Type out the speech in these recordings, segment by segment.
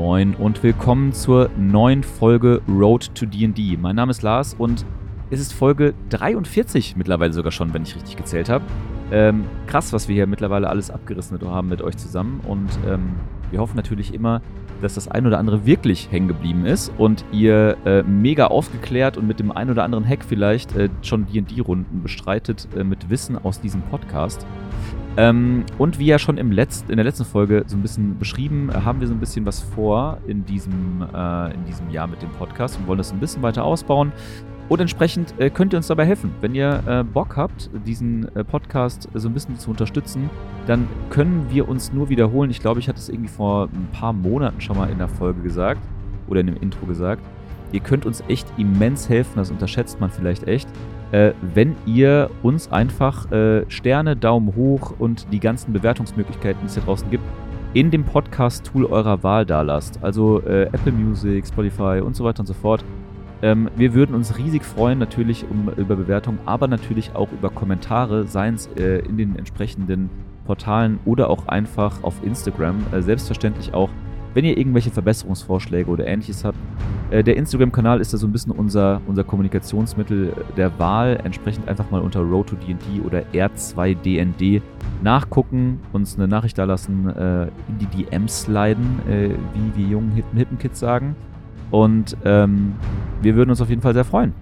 Moin und willkommen zur neuen Folge Road to D&D. Mein Name ist Lars und es ist Folge 43 mittlerweile sogar schon, wenn ich richtig gezählt habe. Ähm, krass, was wir hier mittlerweile alles abgerissen haben mit euch zusammen und ähm, wir hoffen natürlich immer, dass das ein oder andere wirklich hängen geblieben ist und ihr äh, mega aufgeklärt und mit dem ein oder anderen Hack vielleicht äh, schon D&D-Runden bestreitet äh, mit Wissen aus diesem Podcast. Ähm, und wie ja schon im Letz in der letzten Folge so ein bisschen beschrieben, äh, haben wir so ein bisschen was vor in diesem, äh, in diesem Jahr mit dem Podcast und wollen das ein bisschen weiter ausbauen. Und entsprechend äh, könnt ihr uns dabei helfen. Wenn ihr äh, Bock habt, diesen äh, Podcast so ein bisschen zu unterstützen, dann können wir uns nur wiederholen. Ich glaube, ich hatte es irgendwie vor ein paar Monaten schon mal in der Folge gesagt oder in dem Intro gesagt. Ihr könnt uns echt immens helfen, das unterschätzt man vielleicht echt, äh, wenn ihr uns einfach äh, Sterne, Daumen hoch und die ganzen Bewertungsmöglichkeiten, die es hier draußen gibt, in dem Podcast-Tool eurer Wahl da lasst. Also äh, Apple Music, Spotify und so weiter und so fort. Ähm, wir würden uns riesig freuen, natürlich um, über Bewertungen, aber natürlich auch über Kommentare, seien es äh, in den entsprechenden Portalen oder auch einfach auf Instagram. Äh, selbstverständlich auch, wenn ihr irgendwelche Verbesserungsvorschläge oder ähnliches habt. Äh, der Instagram-Kanal ist da so ein bisschen unser, unser Kommunikationsmittel der Wahl. Entsprechend einfach mal unter Road to DD oder R2DND nachgucken, uns eine Nachricht da lassen, äh, in die DMs sliden, äh, wie wir jungen hippen, hippen Kids sagen. Und ähm, wir würden uns auf jeden Fall sehr freuen.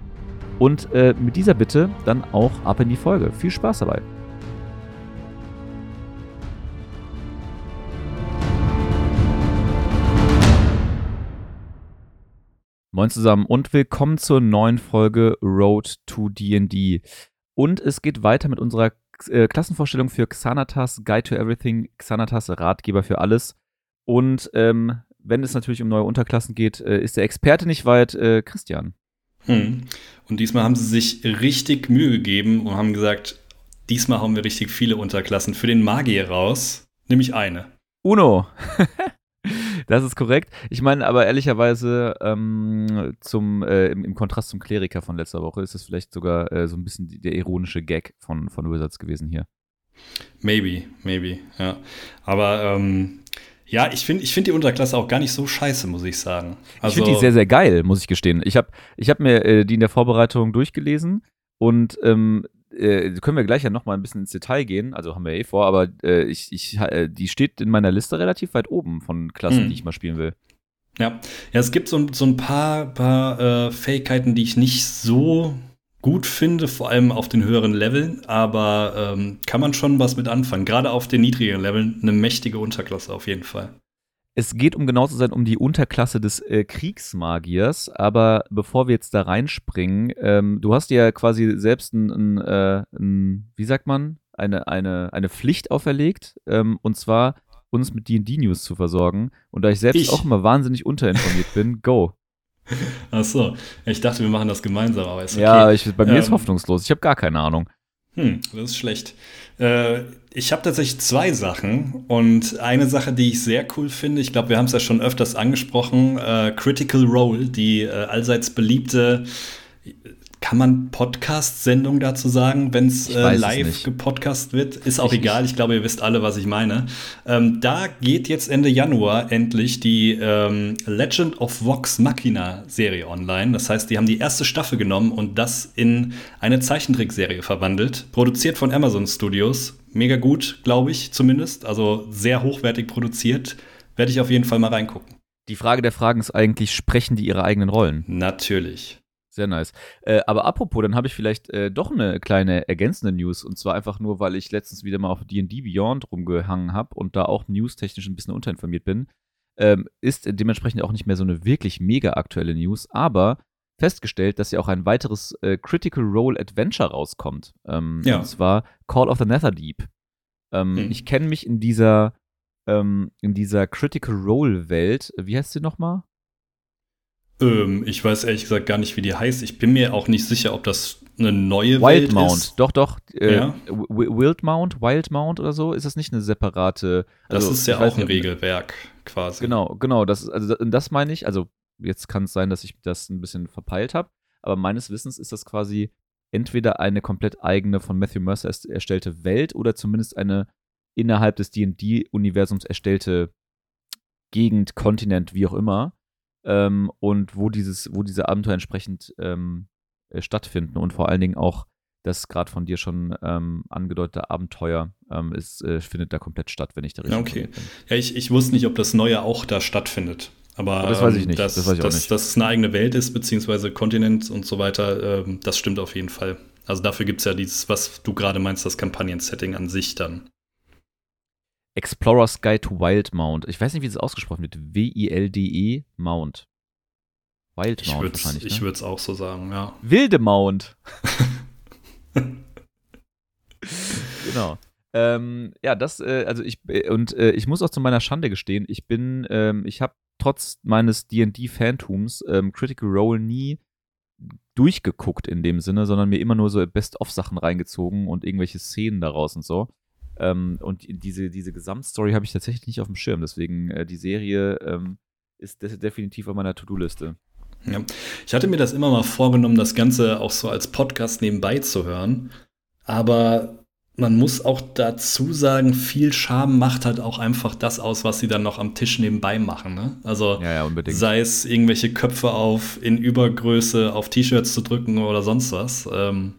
Und mit dieser Bitte dann auch ab in die Folge. Viel Spaß dabei. Moin zusammen und willkommen zur neuen Folge Road to D&D. Und es geht weiter mit unserer äh, Klassenvorstellung für Xanatas Guide to Everything, Xanatas Ratgeber für alles. Und ähm, wenn es natürlich um neue Unterklassen geht, äh, ist der Experte nicht weit, äh, Christian. Hm. Und diesmal haben sie sich richtig Mühe gegeben und haben gesagt, diesmal haben wir richtig viele Unterklassen für den Magier raus, nämlich eine. Uno. das ist korrekt. Ich meine, aber ehrlicherweise ähm, zum, äh, im, im, Kontrast zum Kleriker von letzter Woche ist es vielleicht sogar äh, so ein bisschen der ironische Gag von, von Wizards gewesen hier. Maybe, maybe, ja. Aber ähm, ja, ich finde ich find die Unterklasse auch gar nicht so scheiße, muss ich sagen. Also, ich finde die sehr, sehr geil, muss ich gestehen. Ich habe ich hab mir äh, die in der Vorbereitung durchgelesen und ähm, äh, können wir gleich ja nochmal ein bisschen ins Detail gehen. Also haben wir eh vor, aber äh, ich, ich, äh, die steht in meiner Liste relativ weit oben von Klassen, mhm. die ich mal spielen will. Ja, ja es gibt so, so ein paar, paar äh, Fähigkeiten, die ich nicht so gut finde, vor allem auf den höheren Leveln, aber ähm, kann man schon was mit anfangen. Gerade auf den niedrigeren Leveln eine mächtige Unterklasse auf jeden Fall. Es geht, um genau zu sein, um die Unterklasse des äh, Kriegsmagiers. Aber bevor wir jetzt da reinspringen, ähm, du hast ja quasi selbst ein, ein, äh, ein, wie sagt man, eine, eine, eine Pflicht auferlegt. Ähm, und zwar uns mit D&D-News zu versorgen. Und da ich selbst ich. auch immer wahnsinnig unterinformiert bin, go. Ach so, ich dachte, wir machen das gemeinsam, aber ist okay. Ja, ich, bei mir ähm, ist hoffnungslos. Ich habe gar keine Ahnung. Hm, das ist schlecht. Äh, ich habe tatsächlich zwei Sachen und eine Sache, die ich sehr cool finde, ich glaube, wir haben es ja schon öfters angesprochen, äh, Critical Role, die äh, allseits beliebte kann man Podcast-Sendung dazu sagen, wenn es äh, live gepodcast wird? Ist auch ich, egal, ich glaube, ihr wisst alle, was ich meine. Ähm, da geht jetzt Ende Januar endlich die ähm, Legend of Vox Machina Serie online. Das heißt, die haben die erste Staffel genommen und das in eine Zeichentrickserie verwandelt. Produziert von Amazon Studios. Mega gut, glaube ich zumindest. Also sehr hochwertig produziert. Werde ich auf jeden Fall mal reingucken. Die Frage der Fragen ist eigentlich, sprechen die ihre eigenen Rollen? Natürlich. Sehr nice. Äh, aber apropos, dann habe ich vielleicht äh, doch eine kleine ergänzende News. Und zwar einfach nur, weil ich letztens wieder mal auf DD Beyond rumgehangen habe und da auch newstechnisch ein bisschen unterinformiert bin. Ähm, ist dementsprechend auch nicht mehr so eine wirklich mega aktuelle News, aber festgestellt, dass ja auch ein weiteres äh, Critical Role Adventure rauskommt. Ähm, ja. Und zwar Call of the Netherdeep. Ähm, hm. Ich kenne mich in dieser, ähm, in dieser Critical Role Welt, wie heißt sie nochmal? Ähm, ich weiß ehrlich gesagt gar nicht, wie die heißt. Ich bin mir auch nicht sicher, ob das eine neue Wild Welt Mount. ist. Doch, doch. Äh, ja. Wildmount, Wildmount oder so, ist das nicht eine separate. Also, das ist ja auch ein Regelwerk quasi. Genau, genau. Das, also, das meine ich. Also, jetzt kann es sein, dass ich das ein bisschen verpeilt habe. Aber meines Wissens ist das quasi entweder eine komplett eigene von Matthew Mercer erstellte Welt oder zumindest eine innerhalb des D&D-Universums erstellte Gegend, Kontinent, wie auch immer. Ähm, und wo dieses, wo diese Abenteuer entsprechend ähm, äh, stattfinden und vor allen Dingen auch das gerade von dir schon ähm, angedeutete Abenteuer ähm, ist, äh, findet da komplett statt, wenn ich da richtig okay. bin. Ja, ich, ich wusste nicht, ob das Neue auch da stattfindet. Aber, das weiß ich nicht. Dass, das weiß ich dass, nicht. dass es eine eigene Welt ist, beziehungsweise Kontinent und so weiter, ähm, das stimmt auf jeden Fall. Also dafür gibt es ja dieses, was du gerade meinst, das Kampagnen-Setting an sich dann. Explorer's Guide to Wild Mount. Ich weiß nicht, wie es ausgesprochen wird. W-I-L-D-E Mount. Wild Mount ich wahrscheinlich. Ne? Ich würde es auch so sagen, ja. Wilde Mount. genau. Ähm, ja, das, äh, also ich, äh, und äh, ich muss auch zu meiner Schande gestehen, ich bin, ähm, ich habe trotz meines D&D-Fantums ähm, Critical Role nie durchgeguckt in dem Sinne, sondern mir immer nur so Best-of-Sachen reingezogen und irgendwelche Szenen daraus und so. Ähm, und diese, diese Gesamtstory habe ich tatsächlich nicht auf dem Schirm. Deswegen, äh, die Serie ähm, ist definitiv auf meiner To-Do-Liste. Ja. Ich hatte mir das immer mal vorgenommen, das Ganze auch so als Podcast nebenbei zu hören. Aber man muss auch dazu sagen, viel Charme macht halt auch einfach das aus, was sie dann noch am Tisch nebenbei machen. Ne? Also ja, ja, sei es irgendwelche Köpfe auf in Übergröße auf T-Shirts zu drücken oder sonst was. Ähm,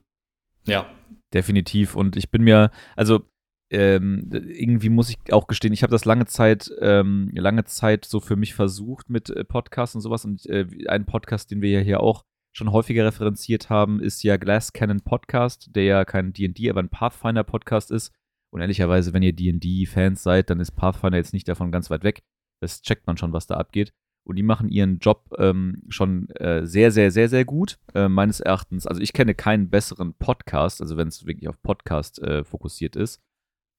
ja. Definitiv. Und ich bin mir, also ähm, irgendwie muss ich auch gestehen, ich habe das lange Zeit, ähm, lange Zeit so für mich versucht mit äh, Podcasts und sowas. Und äh, ein Podcast, den wir ja hier auch schon häufiger referenziert haben, ist ja Glass Cannon Podcast, der ja kein D&D, aber ein Pathfinder Podcast ist. Und ehrlicherweise, wenn ihr D&D-Fans seid, dann ist Pathfinder jetzt nicht davon ganz weit weg. Das checkt man schon, was da abgeht. Und die machen ihren Job ähm, schon äh, sehr, sehr, sehr, sehr gut, äh, meines Erachtens. Also ich kenne keinen besseren Podcast, also wenn es wirklich auf Podcast äh, fokussiert ist.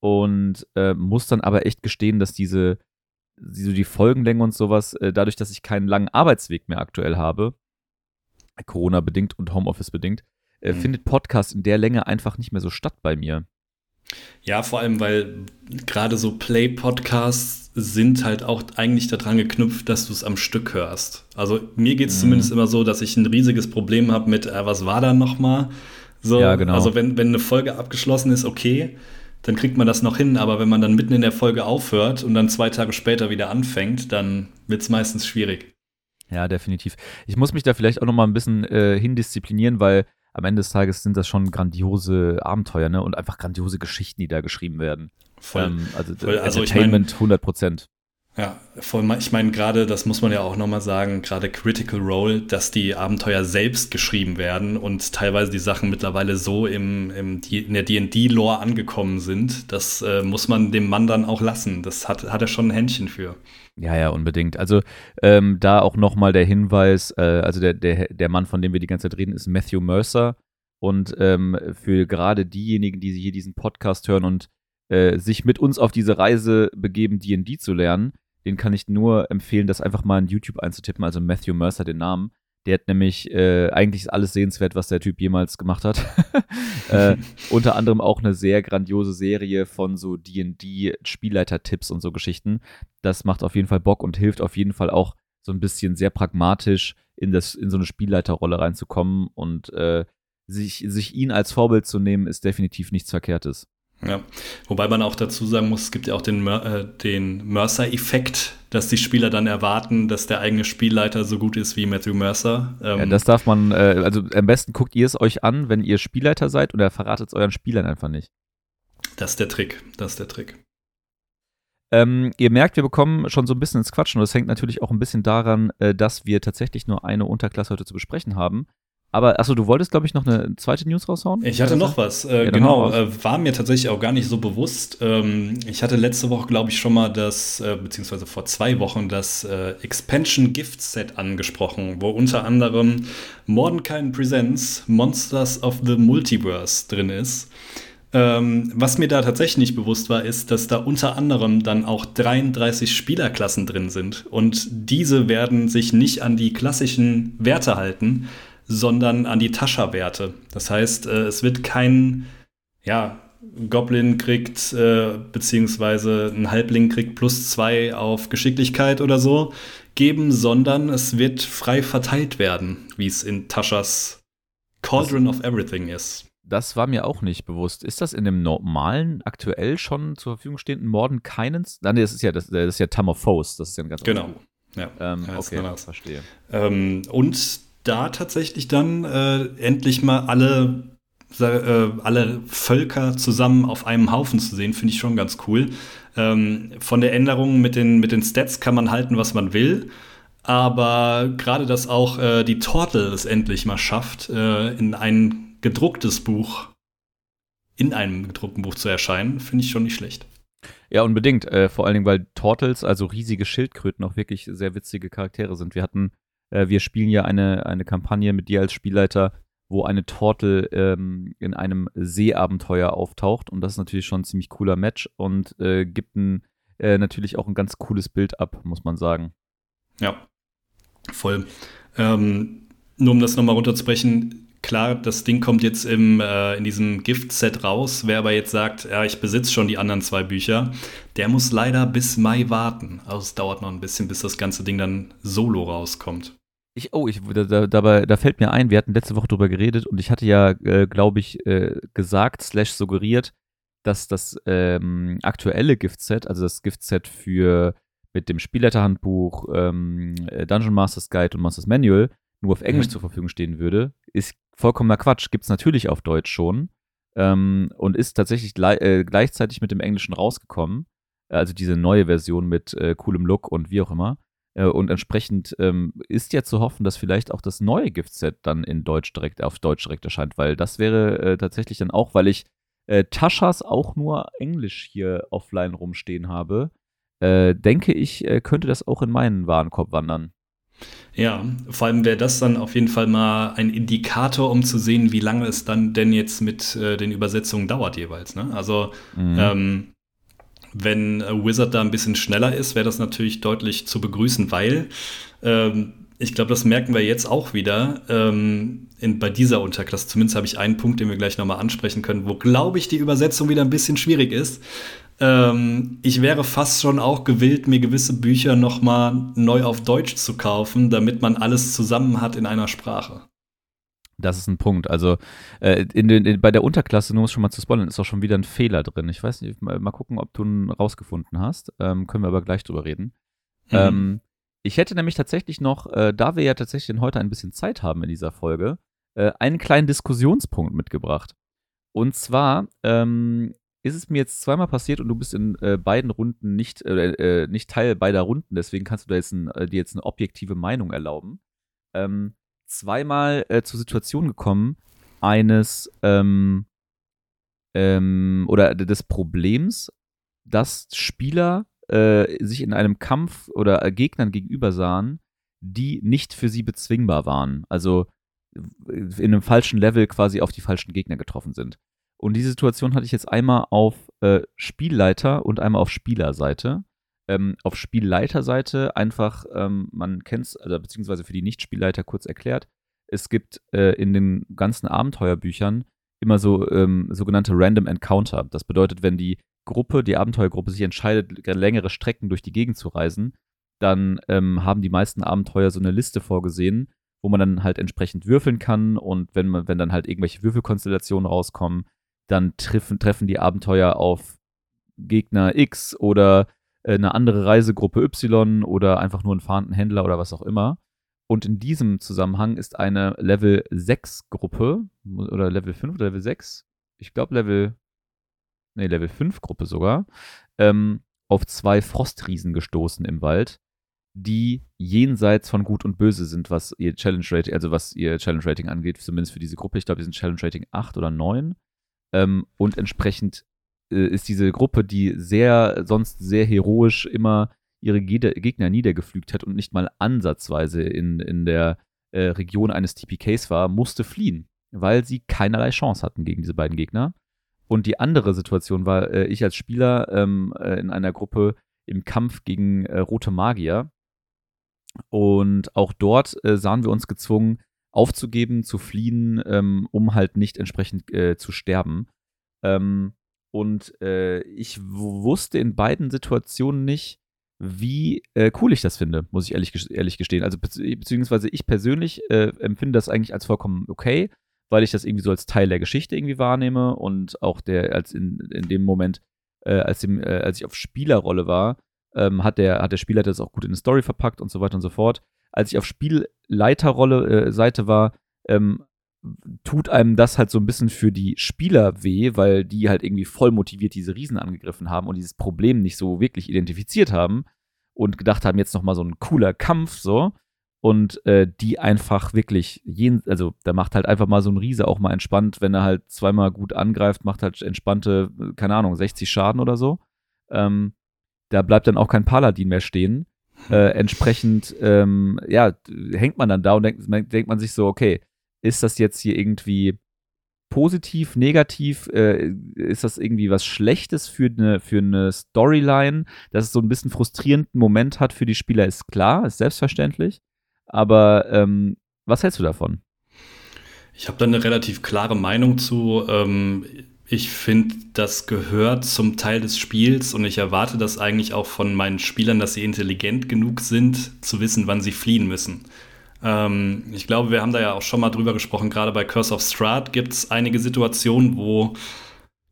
Und äh, muss dann aber echt gestehen, dass diese, diese die Folgenlänge und sowas, äh, dadurch, dass ich keinen langen Arbeitsweg mehr aktuell habe, Corona bedingt und Homeoffice bedingt, äh, mhm. findet Podcast in der Länge einfach nicht mehr so statt bei mir. Ja, vor allem, weil gerade so Play-Podcasts sind halt auch eigentlich daran geknüpft, dass du es am Stück hörst. Also mir geht es mhm. zumindest immer so, dass ich ein riesiges Problem habe mit, äh, was war da nochmal? So, ja, genau. Also wenn, wenn eine Folge abgeschlossen ist, okay, dann kriegt man das noch hin, aber wenn man dann mitten in der Folge aufhört und dann zwei Tage später wieder anfängt, dann wird es meistens schwierig. Ja, definitiv. Ich muss mich da vielleicht auch noch mal ein bisschen äh, hindisziplinieren, weil am Ende des Tages sind das schon grandiose Abenteuer, ne? Und einfach grandiose Geschichten, die da geschrieben werden. Voll. Ähm, also, voll, also Entertainment ich mein, 100 Prozent. Ja, voll, ich meine gerade, das muss man ja auch nochmal sagen, gerade Critical Role, dass die Abenteuer selbst geschrieben werden und teilweise die Sachen mittlerweile so im, im in der D&D-Lore angekommen sind, das äh, muss man dem Mann dann auch lassen. Das hat, hat er schon ein Händchen für. Ja, ja, unbedingt. Also ähm, da auch nochmal der Hinweis, äh, also der, der, der Mann, von dem wir die ganze Zeit reden, ist Matthew Mercer. Und ähm, für gerade diejenigen, die hier diesen Podcast hören und äh, sich mit uns auf diese Reise begeben, D&D zu lernen, den kann ich nur empfehlen, das einfach mal in YouTube einzutippen, also Matthew Mercer den Namen. Der hat nämlich, äh, eigentlich ist alles sehenswert, was der Typ jemals gemacht hat. äh, unter anderem auch eine sehr grandiose Serie von so D&D-Spielleiter-Tipps und so Geschichten. Das macht auf jeden Fall Bock und hilft auf jeden Fall auch so ein bisschen sehr pragmatisch in, das, in so eine Spielleiterrolle reinzukommen und äh, sich, sich ihn als Vorbild zu nehmen, ist definitiv nichts Verkehrtes. Ja, wobei man auch dazu sagen muss, es gibt ja auch den, äh, den Mercer-Effekt, dass die Spieler dann erwarten, dass der eigene Spielleiter so gut ist wie Matthew Mercer. Ähm ja, das darf man, äh, also am besten guckt ihr es euch an, wenn ihr Spielleiter seid und er verratet es euren Spielern einfach nicht. Das ist der Trick, das ist der Trick. Ähm, ihr merkt, wir bekommen schon so ein bisschen ins Quatschen und das hängt natürlich auch ein bisschen daran, äh, dass wir tatsächlich nur eine Unterklasse heute zu besprechen haben. Aber achso, du wolltest, glaube ich, noch eine zweite News raushauen? Ich hatte noch was. Äh, ja, genau, äh, war mir tatsächlich auch gar nicht so bewusst. Ähm, ich hatte letzte Woche, glaube ich, schon mal das, äh, beziehungsweise vor zwei Wochen, das äh, Expansion Gift Set angesprochen, wo unter anderem Mordenkainen Presents Monsters of the Multiverse drin ist. Ähm, was mir da tatsächlich nicht bewusst war, ist, dass da unter anderem dann auch 33 Spielerklassen drin sind. Und diese werden sich nicht an die klassischen Werte halten, sondern an die Tascha-Werte. Das heißt, äh, es wird kein, ja, Goblin kriegt, äh, beziehungsweise ein Halbling kriegt plus zwei auf Geschicklichkeit oder so geben, sondern es wird frei verteilt werden, wie es in Taschas Cauldron das, of Everything ist. Das war mir auch nicht bewusst. Ist das in dem normalen, aktuell schon zur Verfügung stehenden Morden keinen? Nein, das ist ja, das, das ist ja Tam of Foes. Das ist ja ein ganz Genau. Ja, ähm, okay, verstehe. Ähm, und da tatsächlich dann äh, endlich mal alle, äh, alle Völker zusammen auf einem Haufen zu sehen, finde ich schon ganz cool. Ähm, von der Änderung mit den, mit den Stats kann man halten, was man will. Aber gerade, dass auch äh, die Tortel es endlich mal schafft, äh, in ein gedrucktes Buch, in einem gedruckten Buch zu erscheinen, finde ich schon nicht schlecht. Ja, unbedingt. Äh, vor allen Dingen, weil Tortels, also riesige Schildkröten, auch wirklich sehr witzige Charaktere sind. Wir hatten, äh, wir spielen ja eine, eine Kampagne mit dir als Spielleiter, wo eine Tortel ähm, in einem Seeabenteuer auftaucht. Und das ist natürlich schon ein ziemlich cooler Match und äh, gibt ein, äh, natürlich auch ein ganz cooles Bild ab, muss man sagen. Ja, voll. Ähm, nur um das nochmal runterzubrechen, klar, das Ding kommt jetzt im, äh, in diesem Gift-Set raus. Wer aber jetzt sagt, ja, ich besitze schon die anderen zwei Bücher, der muss leider bis Mai warten. Also es dauert noch ein bisschen, bis das ganze Ding dann solo rauskommt. Ich, oh, ich, da, dabei, da fällt mir ein, wir hatten letzte Woche drüber geredet und ich hatte ja, äh, glaube ich, äh, gesagt, slash suggeriert, dass das ähm, aktuelle Gift-Set, also das Gift-Set für mit dem Spielleiterhandbuch, ähm, äh, Dungeon Masters Guide und Masters Manual nur auf Englisch mhm. zur Verfügung stehen würde, ist vollkommener Quatsch. Gibt es natürlich auf Deutsch schon ähm, und ist tatsächlich äh, gleichzeitig mit dem Englischen rausgekommen. Also diese neue Version mit äh, coolem Look und wie auch immer. Äh, und entsprechend ähm, ist ja zu hoffen, dass vielleicht auch das neue Giftset dann in Deutsch direkt auf Deutsch direkt erscheint, weil das wäre äh, tatsächlich dann auch, weil ich äh, Taschas auch nur Englisch hier offline rumstehen habe, äh, denke ich, äh, könnte das auch in meinen Warenkorb wandern. Ja, vor allem wäre das dann auf jeden Fall mal ein Indikator, um zu sehen, wie lange es dann denn jetzt mit äh, den Übersetzungen dauert jeweils. Ne? Also mhm. ähm, wenn äh, Wizard da ein bisschen schneller ist, wäre das natürlich deutlich zu begrüßen, weil ähm, ich glaube, das merken wir jetzt auch wieder ähm, in, bei dieser Unterklasse. Zumindest habe ich einen Punkt, den wir gleich nochmal ansprechen können, wo, glaube ich, die Übersetzung wieder ein bisschen schwierig ist. Ähm, ich wäre fast schon auch gewillt, mir gewisse Bücher nochmal neu auf Deutsch zu kaufen, damit man alles zusammen hat in einer Sprache. Das ist ein Punkt. Also äh, in den, in, bei der Unterklasse, nur um es schon mal zu spoilern, ist auch schon wieder ein Fehler drin. Ich weiß nicht, mal, mal gucken, ob du ihn rausgefunden hast. Ähm, können wir aber gleich drüber reden. Mhm. Ähm, ich hätte nämlich tatsächlich noch, äh, da wir ja tatsächlich heute ein bisschen Zeit haben in dieser Folge, äh, einen kleinen Diskussionspunkt mitgebracht. Und zwar ähm, ist es mir jetzt zweimal passiert und du bist in äh, beiden Runden nicht, äh, nicht Teil beider Runden, deswegen kannst du da jetzt ein, äh, dir jetzt eine objektive Meinung erlauben. Ähm, zweimal äh, zur Situation gekommen, eines ähm, ähm, oder des Problems, dass Spieler äh, sich in einem Kampf oder äh, Gegnern gegenüber sahen, die nicht für sie bezwingbar waren. Also in einem falschen Level quasi auf die falschen Gegner getroffen sind. Und diese Situation hatte ich jetzt einmal auf äh, Spielleiter und einmal auf Spielerseite. Ähm, auf Spielleiterseite einfach, ähm, man kennt es, also beziehungsweise für die Nicht-Spielleiter kurz erklärt, es gibt äh, in den ganzen Abenteuerbüchern immer so ähm, sogenannte Random Encounter. Das bedeutet, wenn die Gruppe, die Abenteuergruppe sich entscheidet, längere Strecken durch die Gegend zu reisen, dann ähm, haben die meisten Abenteuer so eine Liste vorgesehen, wo man dann halt entsprechend würfeln kann und wenn man, wenn dann halt irgendwelche Würfelkonstellationen rauskommen, dann treffen, treffen die Abenteuer auf Gegner X oder eine andere Reisegruppe Y oder einfach nur einen fahrenden Händler oder was auch immer. Und in diesem Zusammenhang ist eine Level 6 Gruppe oder Level 5 oder Level 6, ich glaube Level, nee, Level 5 Gruppe sogar, ähm, auf zwei Frostriesen gestoßen im Wald, die jenseits von Gut und Böse sind, was ihr Challenge Rating, also was ihr Challenge Rating angeht, zumindest für diese Gruppe. Ich glaube, die sind Challenge Rating 8 oder 9. Ähm, und entsprechend äh, ist diese Gruppe, die sehr, sonst sehr heroisch immer ihre Gegner niedergepflügt hat und nicht mal ansatzweise in, in der äh, Region eines TPKs war, musste fliehen, weil sie keinerlei Chance hatten gegen diese beiden Gegner. Und die andere Situation war, äh, ich als Spieler ähm, äh, in einer Gruppe im Kampf gegen äh, rote Magier. Und auch dort äh, sahen wir uns gezwungen, aufzugeben, zu fliehen, ähm, um halt nicht entsprechend zu sterben. Ähm, und äh, ich wusste in beiden Situationen nicht, wie äh, cool ich das finde, muss ich ehrlich, ehrlich gestehen. Also beziehungsweise ich persönlich äh, empfinde das eigentlich als vollkommen okay, weil ich das irgendwie so als Teil der Geschichte irgendwie wahrnehme und auch der, als in, in dem Moment, äh, als, dem, äh, als ich auf Spielerrolle war, ähm, hat, der, hat der Spielleiter das auch gut in eine Story verpackt und so weiter und so fort. Als ich auf Spielleiterrolle äh, Seite war, ähm, tut einem das halt so ein bisschen für die Spieler weh, weil die halt irgendwie voll motiviert diese Riesen angegriffen haben und dieses Problem nicht so wirklich identifiziert haben und gedacht haben, jetzt nochmal so ein cooler Kampf so und äh, die einfach wirklich jeden, also da macht halt einfach mal so ein Riese auch mal entspannt, wenn er halt zweimal gut angreift, macht halt entspannte, keine Ahnung, 60 Schaden oder so. Ähm, da bleibt dann auch kein Paladin mehr stehen. Äh, entsprechend, ähm, ja, hängt man dann da und denkt, denkt man sich so, okay, ist das jetzt hier irgendwie positiv, negativ? Äh, ist das irgendwie was Schlechtes für eine, für eine Storyline? Dass es so ein bisschen frustrierenden Moment hat für die Spieler, ist klar, ist selbstverständlich. Aber ähm, was hältst du davon? Ich habe da eine relativ klare Meinung zu. Ähm, ich finde, das gehört zum Teil des Spiels und ich erwarte das eigentlich auch von meinen Spielern, dass sie intelligent genug sind, zu wissen, wann sie fliehen müssen. Ähm, ich glaube, wir haben da ja auch schon mal drüber gesprochen, gerade bei Curse of Strahd gibt es einige Situationen, wo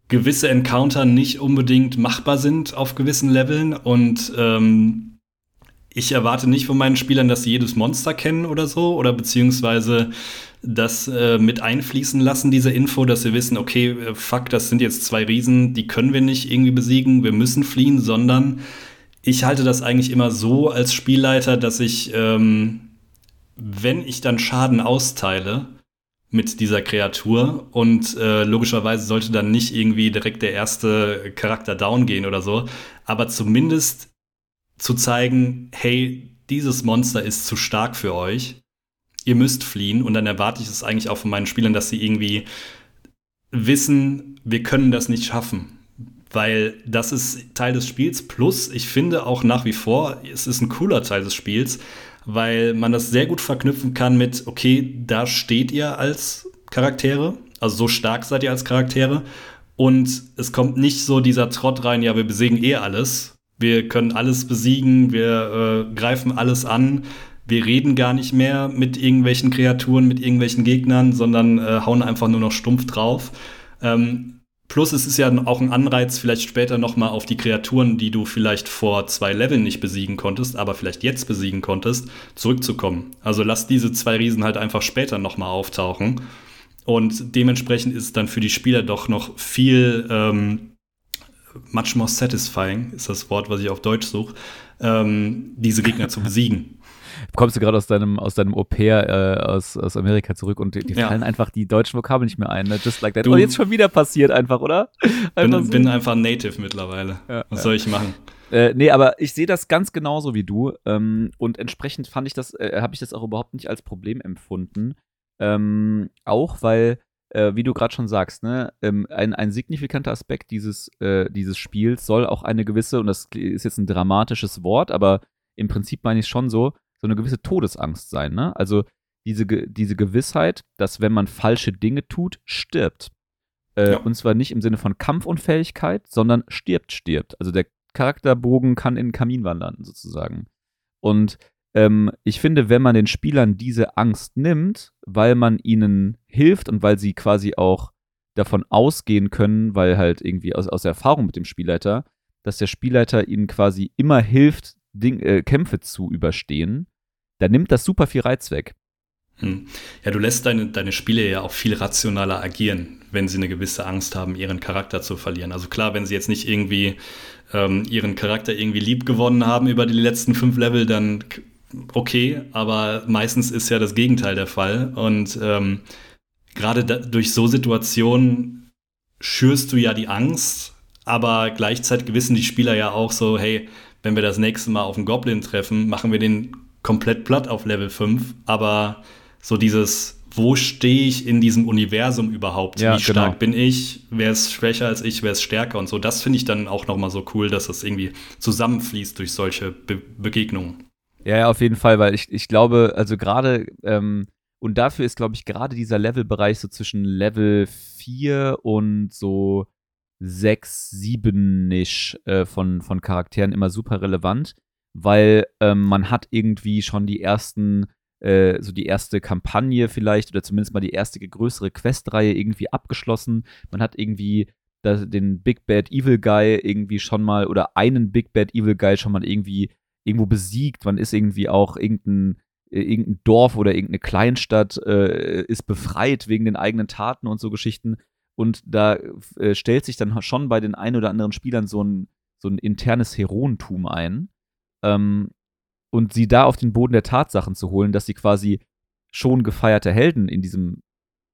gewisse Encounter nicht unbedingt machbar sind auf gewissen Leveln. Und ähm, ich erwarte nicht von meinen Spielern, dass sie jedes Monster kennen oder so oder beziehungsweise das äh, mit einfließen lassen, diese Info, dass sie wissen, okay, äh, fuck, das sind jetzt zwei Riesen, die können wir nicht irgendwie besiegen, wir müssen fliehen, sondern ich halte das eigentlich immer so als Spielleiter, dass ich ähm, wenn ich dann Schaden austeile mit dieser Kreatur und äh, logischerweise sollte dann nicht irgendwie direkt der erste Charakter down gehen oder so, aber zumindest zu zeigen, hey, dieses Monster ist zu stark für euch, ihr müsst fliehen und dann erwarte ich es eigentlich auch von meinen Spielern, dass sie irgendwie wissen, wir können das nicht schaffen. Weil das ist Teil des Spiels. Plus, ich finde auch nach wie vor, es ist ein cooler Teil des Spiels, weil man das sehr gut verknüpfen kann mit, okay, da steht ihr als Charaktere, also so stark seid ihr als Charaktere. Und es kommt nicht so dieser Trott rein, ja, wir besiegen eh alles. Wir können alles besiegen, wir äh, greifen alles an. Wir reden gar nicht mehr mit irgendwelchen Kreaturen, mit irgendwelchen Gegnern, sondern äh, hauen einfach nur noch stumpf drauf. Ähm, Plus es ist ja auch ein Anreiz, vielleicht später nochmal auf die Kreaturen, die du vielleicht vor zwei Leveln nicht besiegen konntest, aber vielleicht jetzt besiegen konntest, zurückzukommen. Also lass diese zwei Riesen halt einfach später nochmal auftauchen. Und dementsprechend ist es dann für die Spieler doch noch viel ähm, much more satisfying, ist das Wort, was ich auf Deutsch suche, ähm, diese Gegner zu besiegen kommst du gerade aus deinem, aus deinem Au-pair äh, aus, aus Amerika zurück und dir ja. fallen einfach die deutschen Vokabeln nicht mehr ein, ne? Just like that. Du, oh, jetzt schon wieder passiert einfach, oder? Einfach bin, so. bin einfach Native mittlerweile. Ja, Was ja. soll ich machen? Äh, nee, aber ich sehe das ganz genauso wie du. Ähm, und entsprechend fand ich das, äh, habe ich das auch überhaupt nicht als Problem empfunden. Ähm, auch weil, äh, wie du gerade schon sagst, ne, ähm, ein, ein signifikanter Aspekt dieses, äh, dieses Spiels soll auch eine gewisse, und das ist jetzt ein dramatisches Wort, aber im Prinzip meine ich es schon so, so eine gewisse Todesangst sein. Ne? Also diese, diese Gewissheit, dass wenn man falsche Dinge tut, stirbt. Äh, ja. Und zwar nicht im Sinne von Kampfunfähigkeit, sondern stirbt, stirbt. Also der Charakterbogen kann in den Kamin wandern, sozusagen. Und ähm, ich finde, wenn man den Spielern diese Angst nimmt, weil man ihnen hilft und weil sie quasi auch davon ausgehen können, weil halt irgendwie aus, aus Erfahrung mit dem Spielleiter, dass der Spielleiter ihnen quasi immer hilft, Ding, äh, Kämpfe zu überstehen, dann nimmt das super viel Reiz weg. Hm. Ja, du lässt deine, deine Spiele ja auch viel rationaler agieren, wenn sie eine gewisse Angst haben, ihren Charakter zu verlieren. Also klar, wenn sie jetzt nicht irgendwie ähm, ihren Charakter irgendwie lieb gewonnen haben über die letzten fünf Level, dann okay, aber meistens ist ja das Gegenteil der Fall. Und ähm, gerade durch so Situationen schürst du ja die Angst, aber gleichzeitig wissen die Spieler ja auch so, hey, wenn wir das nächste Mal auf einen Goblin treffen, machen wir den komplett platt auf Level 5. Aber so dieses, wo stehe ich in diesem Universum überhaupt? Ja, Wie stark genau. bin ich? Wer ist schwächer als ich? Wer ist stärker? Und so, das finde ich dann auch nochmal so cool, dass das irgendwie zusammenfließt durch solche Be Begegnungen. Ja, ja, auf jeden Fall, weil ich, ich glaube, also gerade, ähm, und dafür ist, glaube ich, gerade dieser Levelbereich so zwischen Level 4 und so sechs, sieben-ish äh, von, von Charakteren immer super relevant, weil ähm, man hat irgendwie schon die ersten äh, so die erste Kampagne vielleicht oder zumindest mal die erste größere Questreihe irgendwie abgeschlossen. Man hat irgendwie das, den Big Bad Evil Guy irgendwie schon mal oder einen Big Bad Evil Guy schon mal irgendwie irgendwo besiegt. Man ist irgendwie auch irgendein, äh, irgendein Dorf oder irgendeine Kleinstadt äh, ist befreit wegen den eigenen Taten und so Geschichten. Und da äh, stellt sich dann schon bei den ein oder anderen Spielern so ein, so ein internes Heroentum ein. Ähm, und sie da auf den Boden der Tatsachen zu holen, dass sie quasi schon gefeierte Helden in diesem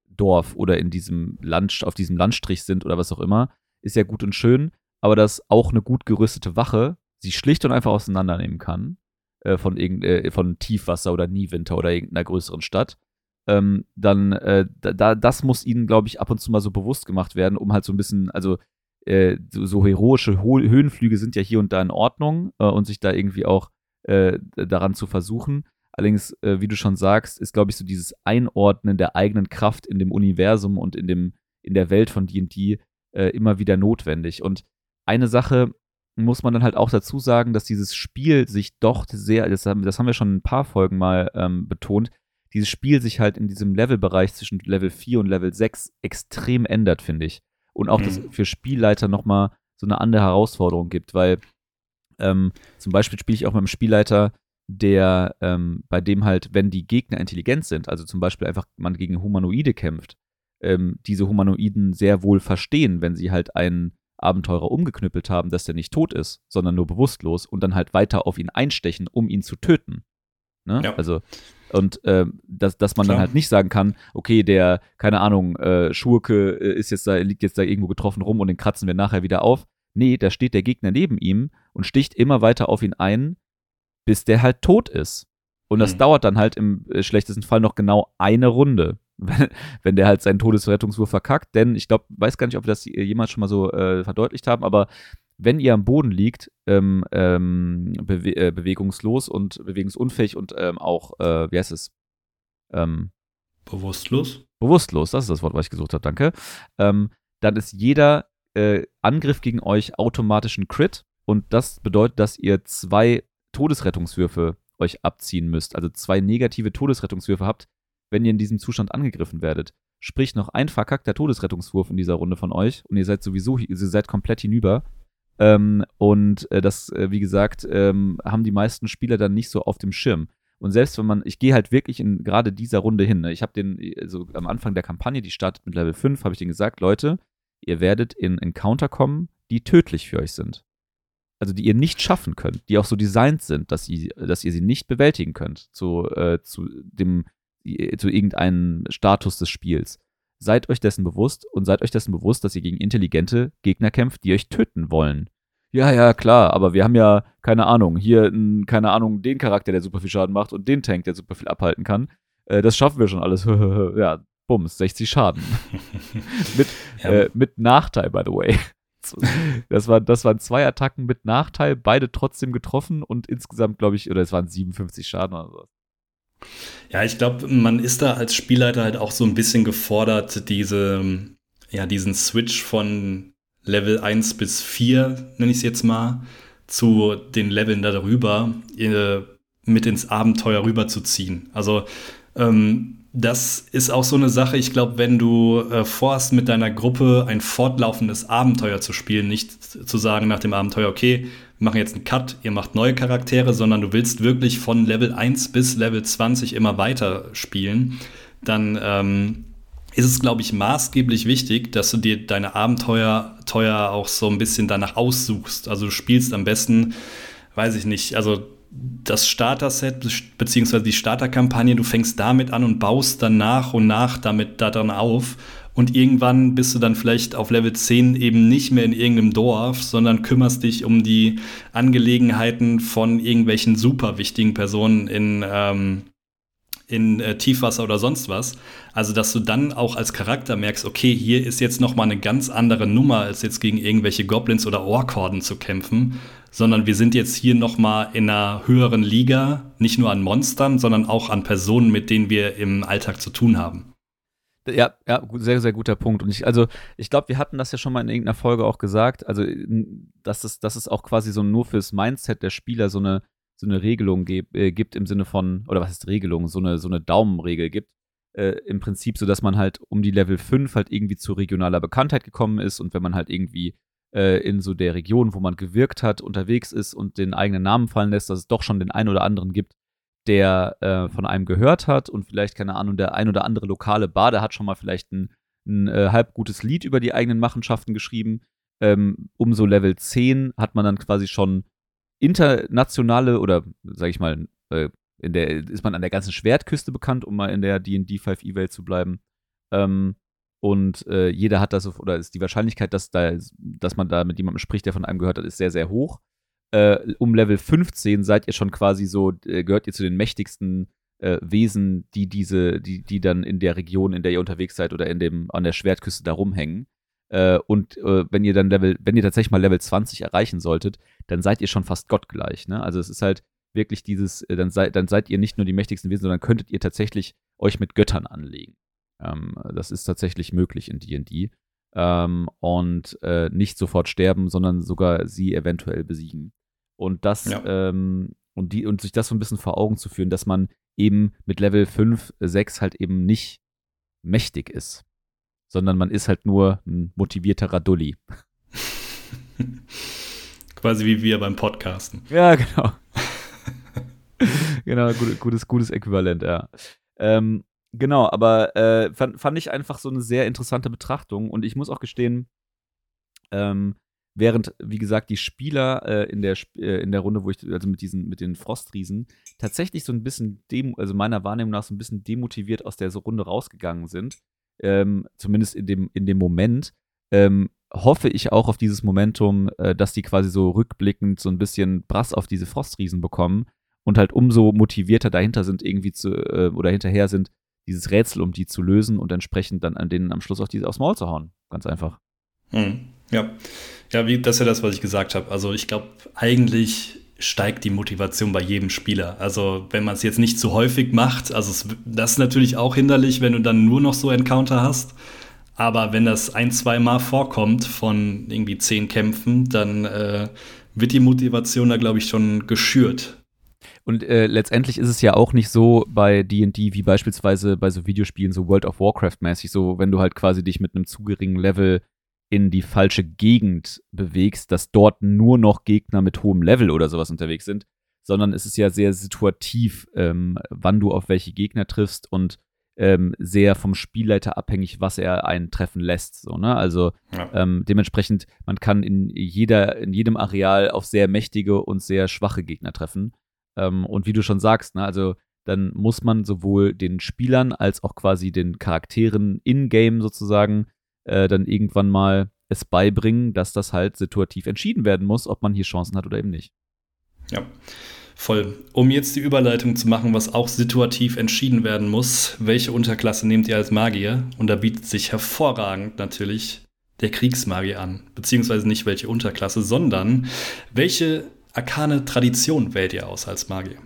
Dorf oder in diesem Land, auf diesem Landstrich sind oder was auch immer, ist ja gut und schön, aber dass auch eine gut gerüstete Wache sie schlicht und einfach auseinandernehmen kann äh, von, äh, von Tiefwasser oder Niewinter oder irgendeiner größeren Stadt, ähm, dann äh, da, das muss ihnen, glaube ich, ab und zu mal so bewusst gemacht werden, um halt so ein bisschen, also äh, so, so, heroische Ho Höhenflüge sind ja hier und da in Ordnung äh, und sich da irgendwie auch äh, daran zu versuchen. Allerdings, äh, wie du schon sagst, ist, glaube ich, so dieses Einordnen der eigenen Kraft in dem Universum und in, dem, in der Welt von DD äh, immer wieder notwendig. Und eine Sache muss man dann halt auch dazu sagen, dass dieses Spiel sich doch sehr, das haben, das haben wir schon in ein paar Folgen mal ähm, betont, dieses Spiel sich halt in diesem Levelbereich zwischen Level 4 und Level 6 extrem ändert, finde ich. Und auch mhm. das für Spielleiter nochmal so eine andere Herausforderung gibt, weil ähm, zum Beispiel spiele ich auch mit einem Spielleiter, der, ähm, bei dem halt, wenn die Gegner intelligent sind, also zum Beispiel einfach man gegen Humanoide kämpft, ähm, diese Humanoiden sehr wohl verstehen, wenn sie halt einen Abenteurer umgeknüppelt haben, dass der nicht tot ist, sondern nur bewusstlos und dann halt weiter auf ihn einstechen, um ihn zu töten. Ne? Ja. Also, und äh, dass, dass man Klar. dann halt nicht sagen kann, okay, der, keine Ahnung, äh, Schurke äh, ist jetzt da, liegt jetzt da irgendwo getroffen rum und den kratzen wir nachher wieder auf. Nee, da steht der Gegner neben ihm und sticht immer weiter auf ihn ein, bis der halt tot ist. Und das hm. dauert dann halt im äh, schlechtesten Fall noch genau eine Runde, wenn, wenn der halt seinen Todesrettungswurf verkackt. Denn ich glaube, weiß gar nicht, ob wir das jemals schon mal so äh, verdeutlicht haben, aber wenn ihr am Boden liegt, ähm, ähm, bewe äh, bewegungslos und bewegungsunfähig und ähm, auch, äh, wie heißt es? Ähm, bewusstlos? Bewusstlos, das ist das Wort, was ich gesucht habe, danke. Ähm, dann ist jeder äh, Angriff gegen euch automatisch ein Crit und das bedeutet, dass ihr zwei Todesrettungswürfe euch abziehen müsst. Also zwei negative Todesrettungswürfe habt, wenn ihr in diesem Zustand angegriffen werdet. Sprich, noch ein verkackter Todesrettungswurf in dieser Runde von euch und ihr seid sowieso, ihr seid komplett hinüber. Ähm, und äh, das, äh, wie gesagt, ähm, haben die meisten Spieler dann nicht so auf dem Schirm. Und selbst wenn man, ich gehe halt wirklich in gerade dieser Runde hin. Ne? Ich habe den, also am Anfang der Kampagne, die startet mit Level 5, habe ich denen gesagt, Leute, ihr werdet in Encounter kommen, die tödlich für euch sind. Also die ihr nicht schaffen könnt, die auch so designt sind, dass ihr, dass ihr sie nicht bewältigen könnt zu, äh, zu dem, zu irgendeinem Status des Spiels. Seid euch dessen bewusst und seid euch dessen bewusst, dass ihr gegen intelligente Gegner kämpft, die euch töten wollen. Ja, ja, klar, aber wir haben ja, keine Ahnung, hier, keine Ahnung, den Charakter, der super viel Schaden macht und den Tank, der super viel abhalten kann. Äh, das schaffen wir schon alles. ja, Bums, 60 Schaden. mit, ja. äh, mit Nachteil, by the way. Das, war, das waren zwei Attacken mit Nachteil, beide trotzdem getroffen und insgesamt, glaube ich, oder es waren 57 Schaden oder so. Ja, ich glaube, man ist da als Spielleiter halt auch so ein bisschen gefordert, diese, ja, diesen Switch von Level 1 bis 4, nenne ich es jetzt mal, zu den Leveln darüber äh, mit ins Abenteuer rüberzuziehen. Also ähm, das ist auch so eine Sache, ich glaube, wenn du äh, vorhast, mit deiner Gruppe ein fortlaufendes Abenteuer zu spielen, nicht zu sagen nach dem Abenteuer, okay, wir machen jetzt einen Cut, ihr macht neue Charaktere, sondern du willst wirklich von Level 1 bis Level 20 immer weiter spielen, dann ähm, ist es, glaube ich, maßgeblich wichtig, dass du dir deine Abenteuer teuer auch so ein bisschen danach aussuchst. Also du spielst am besten, weiß ich nicht, also das Starter-Set beziehungsweise die Starter-Kampagne, du fängst damit an und baust dann nach und nach damit daran auf. Und irgendwann bist du dann vielleicht auf Level 10 eben nicht mehr in irgendeinem Dorf, sondern kümmerst dich um die Angelegenheiten von irgendwelchen super wichtigen Personen in, ähm, in äh, Tiefwasser oder sonst was. Also, dass du dann auch als Charakter merkst, okay, hier ist jetzt noch mal eine ganz andere Nummer, als jetzt gegen irgendwelche Goblins oder Orkhorden zu kämpfen, sondern wir sind jetzt hier noch mal in einer höheren Liga, nicht nur an Monstern, sondern auch an Personen, mit denen wir im Alltag zu tun haben. Ja, ja, sehr, sehr guter Punkt. Und ich, also, ich glaube, wir hatten das ja schon mal in irgendeiner Folge auch gesagt. Also, dass es, dass es auch quasi so nur fürs Mindset der Spieler so eine, so eine Regelung geb, äh, gibt im Sinne von, oder was ist Regelung, so eine, so eine Daumenregel gibt. Äh, Im Prinzip so, dass man halt um die Level 5 halt irgendwie zu regionaler Bekanntheit gekommen ist und wenn man halt irgendwie äh, in so der Region, wo man gewirkt hat, unterwegs ist und den eigenen Namen fallen lässt, dass es doch schon den einen oder anderen gibt, der äh, von einem gehört hat und vielleicht, keine Ahnung, der ein oder andere lokale Bade hat schon mal vielleicht ein, ein äh, halb gutes Lied über die eigenen Machenschaften geschrieben. Ähm, um so Level 10 hat man dann quasi schon internationale oder, sag ich mal, äh, in der ist man an der ganzen Schwertküste bekannt, um mal in der D&D 5e-Welt zu bleiben. Ähm, und äh, jeder hat das, oder ist die Wahrscheinlichkeit, dass, da, dass man da mit jemandem spricht, der von einem gehört hat, ist sehr, sehr hoch. Äh, um Level 15 seid ihr schon quasi so, äh, gehört ihr zu den mächtigsten äh, Wesen, die diese, die, die dann in der Region, in der ihr unterwegs seid oder in dem, an der Schwertküste da rumhängen. Äh, und wenn ihr dann Level, wenn ihr tatsächlich mal Level 20 erreichen solltet, dann seid ihr schon fast gottgleich. Ne? Also es ist halt wirklich dieses, dann, sei, dann seid ihr nicht nur die mächtigsten Wesen, sondern könntet ihr tatsächlich euch mit Göttern anlegen. Ähm, das ist tatsächlich möglich in D&D. Ähm, und äh, nicht sofort sterben, sondern sogar sie eventuell besiegen. Und das, ja. ähm, und die, und sich das so ein bisschen vor Augen zu führen, dass man eben mit Level 5, 6 halt eben nicht mächtig ist, sondern man ist halt nur ein motivierter Radulli. Quasi wie wir beim Podcasten. Ja, genau. genau, gutes, gutes Äquivalent, ja. Ähm, Genau, aber äh, fand, fand ich einfach so eine sehr interessante Betrachtung und ich muss auch gestehen, ähm, während, wie gesagt, die Spieler äh, in, der, äh, in der Runde, wo ich, also mit diesen, mit den Frostriesen, tatsächlich so ein bisschen, dem, also meiner Wahrnehmung nach so ein bisschen demotiviert aus der Runde rausgegangen sind, ähm, zumindest in dem, in dem Moment, ähm, hoffe ich auch auf dieses Momentum, äh, dass die quasi so rückblickend so ein bisschen Brass auf diese Frostriesen bekommen und halt umso motivierter dahinter sind, irgendwie zu, äh, oder hinterher sind, dieses Rätsel, um die zu lösen und entsprechend dann an denen am Schluss auch diese aufs Maul zu hauen. Ganz einfach. Hm. Ja. Ja, wie, das ist ja das, was ich gesagt habe. Also ich glaube, eigentlich steigt die Motivation bei jedem Spieler. Also wenn man es jetzt nicht zu häufig macht, also es, das ist natürlich auch hinderlich, wenn du dann nur noch so Encounter hast. Aber wenn das ein, zwei Mal vorkommt von irgendwie zehn Kämpfen, dann äh, wird die Motivation da, glaube ich, schon geschürt. Und äh, letztendlich ist es ja auch nicht so bei D&D wie beispielsweise bei so Videospielen, so World of Warcraft-mäßig, so wenn du halt quasi dich mit einem zu geringen Level in die falsche Gegend bewegst, dass dort nur noch Gegner mit hohem Level oder sowas unterwegs sind, sondern es ist ja sehr situativ, ähm, wann du auf welche Gegner triffst und ähm, sehr vom Spielleiter abhängig, was er einen treffen lässt. So, ne? Also ja. ähm, dementsprechend, man kann in jeder, in jedem Areal auf sehr mächtige und sehr schwache Gegner treffen. Ähm, und wie du schon sagst, ne, also dann muss man sowohl den Spielern als auch quasi den Charakteren in-game sozusagen äh, dann irgendwann mal es beibringen, dass das halt situativ entschieden werden muss, ob man hier Chancen hat oder eben nicht. Ja, voll. Um jetzt die Überleitung zu machen, was auch situativ entschieden werden muss, welche Unterklasse nehmt ihr als Magier? Und da bietet sich hervorragend natürlich der Kriegsmagier an. Beziehungsweise nicht welche Unterklasse, sondern welche arkane Tradition wählt ihr aus als Magier.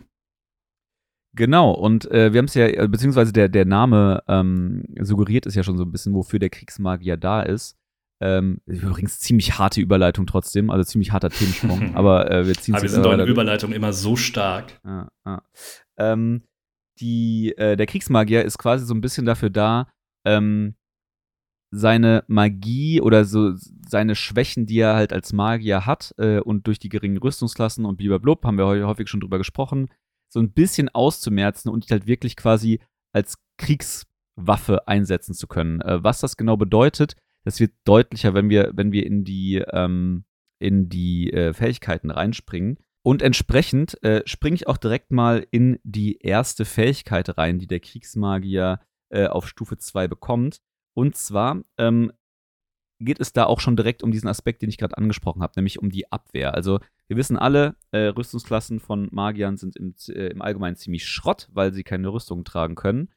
Genau, und äh, wir haben es ja, äh, beziehungsweise der, der Name ähm, suggeriert es ja schon so ein bisschen, wofür der Kriegsmagier da ist. Ähm, übrigens ziemlich harte Überleitung trotzdem, also ziemlich harter Themensprung, aber äh, wir ziehen Aber wir sind doch in Überleitung immer so stark. Ah, ah. Ähm, die, äh, der Kriegsmagier ist quasi so ein bisschen dafür da, ähm, seine Magie oder so seine Schwächen, die er halt als Magier hat äh, und durch die geringen Rüstungsklassen und blub, haben wir heute häufig schon drüber gesprochen, so ein bisschen auszumerzen und halt wirklich quasi als Kriegswaffe einsetzen zu können. Äh, was das genau bedeutet, das wird deutlicher, wenn wir, wenn wir in die, ähm, in die äh, Fähigkeiten reinspringen. Und entsprechend äh, springe ich auch direkt mal in die erste Fähigkeit rein, die der Kriegsmagier äh, auf Stufe 2 bekommt. Und zwar ähm, geht es da auch schon direkt um diesen Aspekt, den ich gerade angesprochen habe, nämlich um die Abwehr. Also wir wissen alle, äh, Rüstungsklassen von Magiern sind im, äh, im, Allgemeinen ziemlich Schrott, weil sie keine Rüstung tragen können.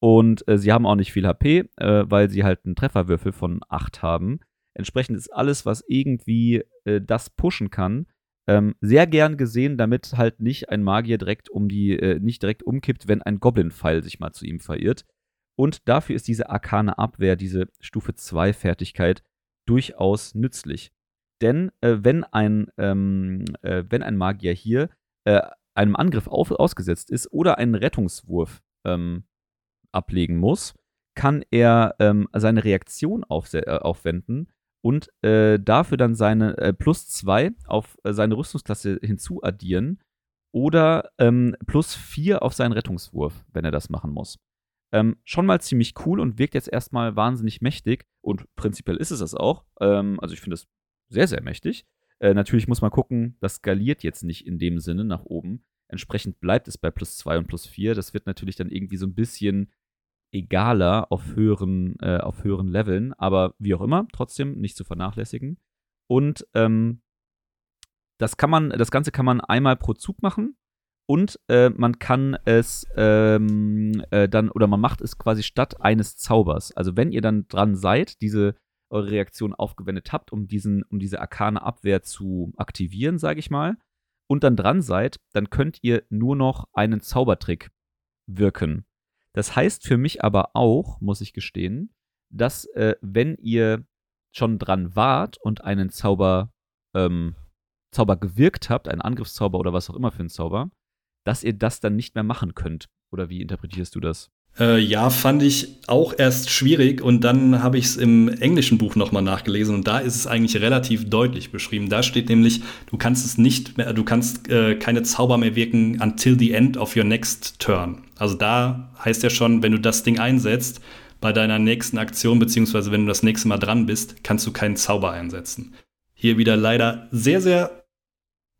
Und äh, sie haben auch nicht viel HP, äh, weil sie halt einen Trefferwürfel von 8 haben. Entsprechend ist alles, was irgendwie äh, das pushen kann, ähm, sehr gern gesehen, damit halt nicht ein Magier direkt um die, äh, nicht direkt umkippt, wenn ein Goblin-Pfeil sich mal zu ihm verirrt. Und dafür ist diese arkane Abwehr, diese Stufe 2 Fertigkeit, durchaus nützlich. Denn äh, wenn, ein, ähm, äh, wenn ein Magier hier äh, einem Angriff auf, ausgesetzt ist oder einen Rettungswurf ähm, ablegen muss, kann er ähm, seine Reaktion auf, äh, aufwenden und äh, dafür dann seine äh, plus 2 auf seine Rüstungsklasse hinzuaddieren oder ähm, plus 4 auf seinen Rettungswurf, wenn er das machen muss. Ähm, schon mal ziemlich cool und wirkt jetzt erstmal wahnsinnig mächtig und prinzipiell ist es das auch. Ähm, also ich finde es sehr, sehr mächtig. Äh, natürlich muss man gucken, das skaliert jetzt nicht in dem Sinne nach oben. Entsprechend bleibt es bei plus 2 und plus 4. Das wird natürlich dann irgendwie so ein bisschen egaler auf höheren, äh, auf höheren Leveln, aber wie auch immer, trotzdem nicht zu vernachlässigen. Und ähm, das kann man, das Ganze kann man einmal pro Zug machen und äh, man kann es ähm, äh, dann, oder man macht es quasi statt eines Zaubers. Also wenn ihr dann dran seid, diese eure Reaktion aufgewendet habt, um diesen, um diese arkane Abwehr zu aktivieren, sage ich mal, und dann dran seid, dann könnt ihr nur noch einen Zaubertrick wirken. Das heißt für mich aber auch, muss ich gestehen, dass äh, wenn ihr schon dran wart und einen Zauber, ähm, Zauber gewirkt habt, einen Angriffszauber oder was auch immer für einen Zauber, dass ihr das dann nicht mehr machen könnt. Oder wie interpretierst du das? Äh, ja, fand ich auch erst schwierig und dann habe ich es im englischen Buch nochmal nachgelesen und da ist es eigentlich relativ deutlich beschrieben. Da steht nämlich, du kannst es nicht mehr, du kannst äh, keine Zauber mehr wirken until the end of your next turn. Also da heißt ja schon, wenn du das Ding einsetzt, bei deiner nächsten Aktion, beziehungsweise wenn du das nächste Mal dran bist, kannst du keinen Zauber einsetzen. Hier wieder leider sehr, sehr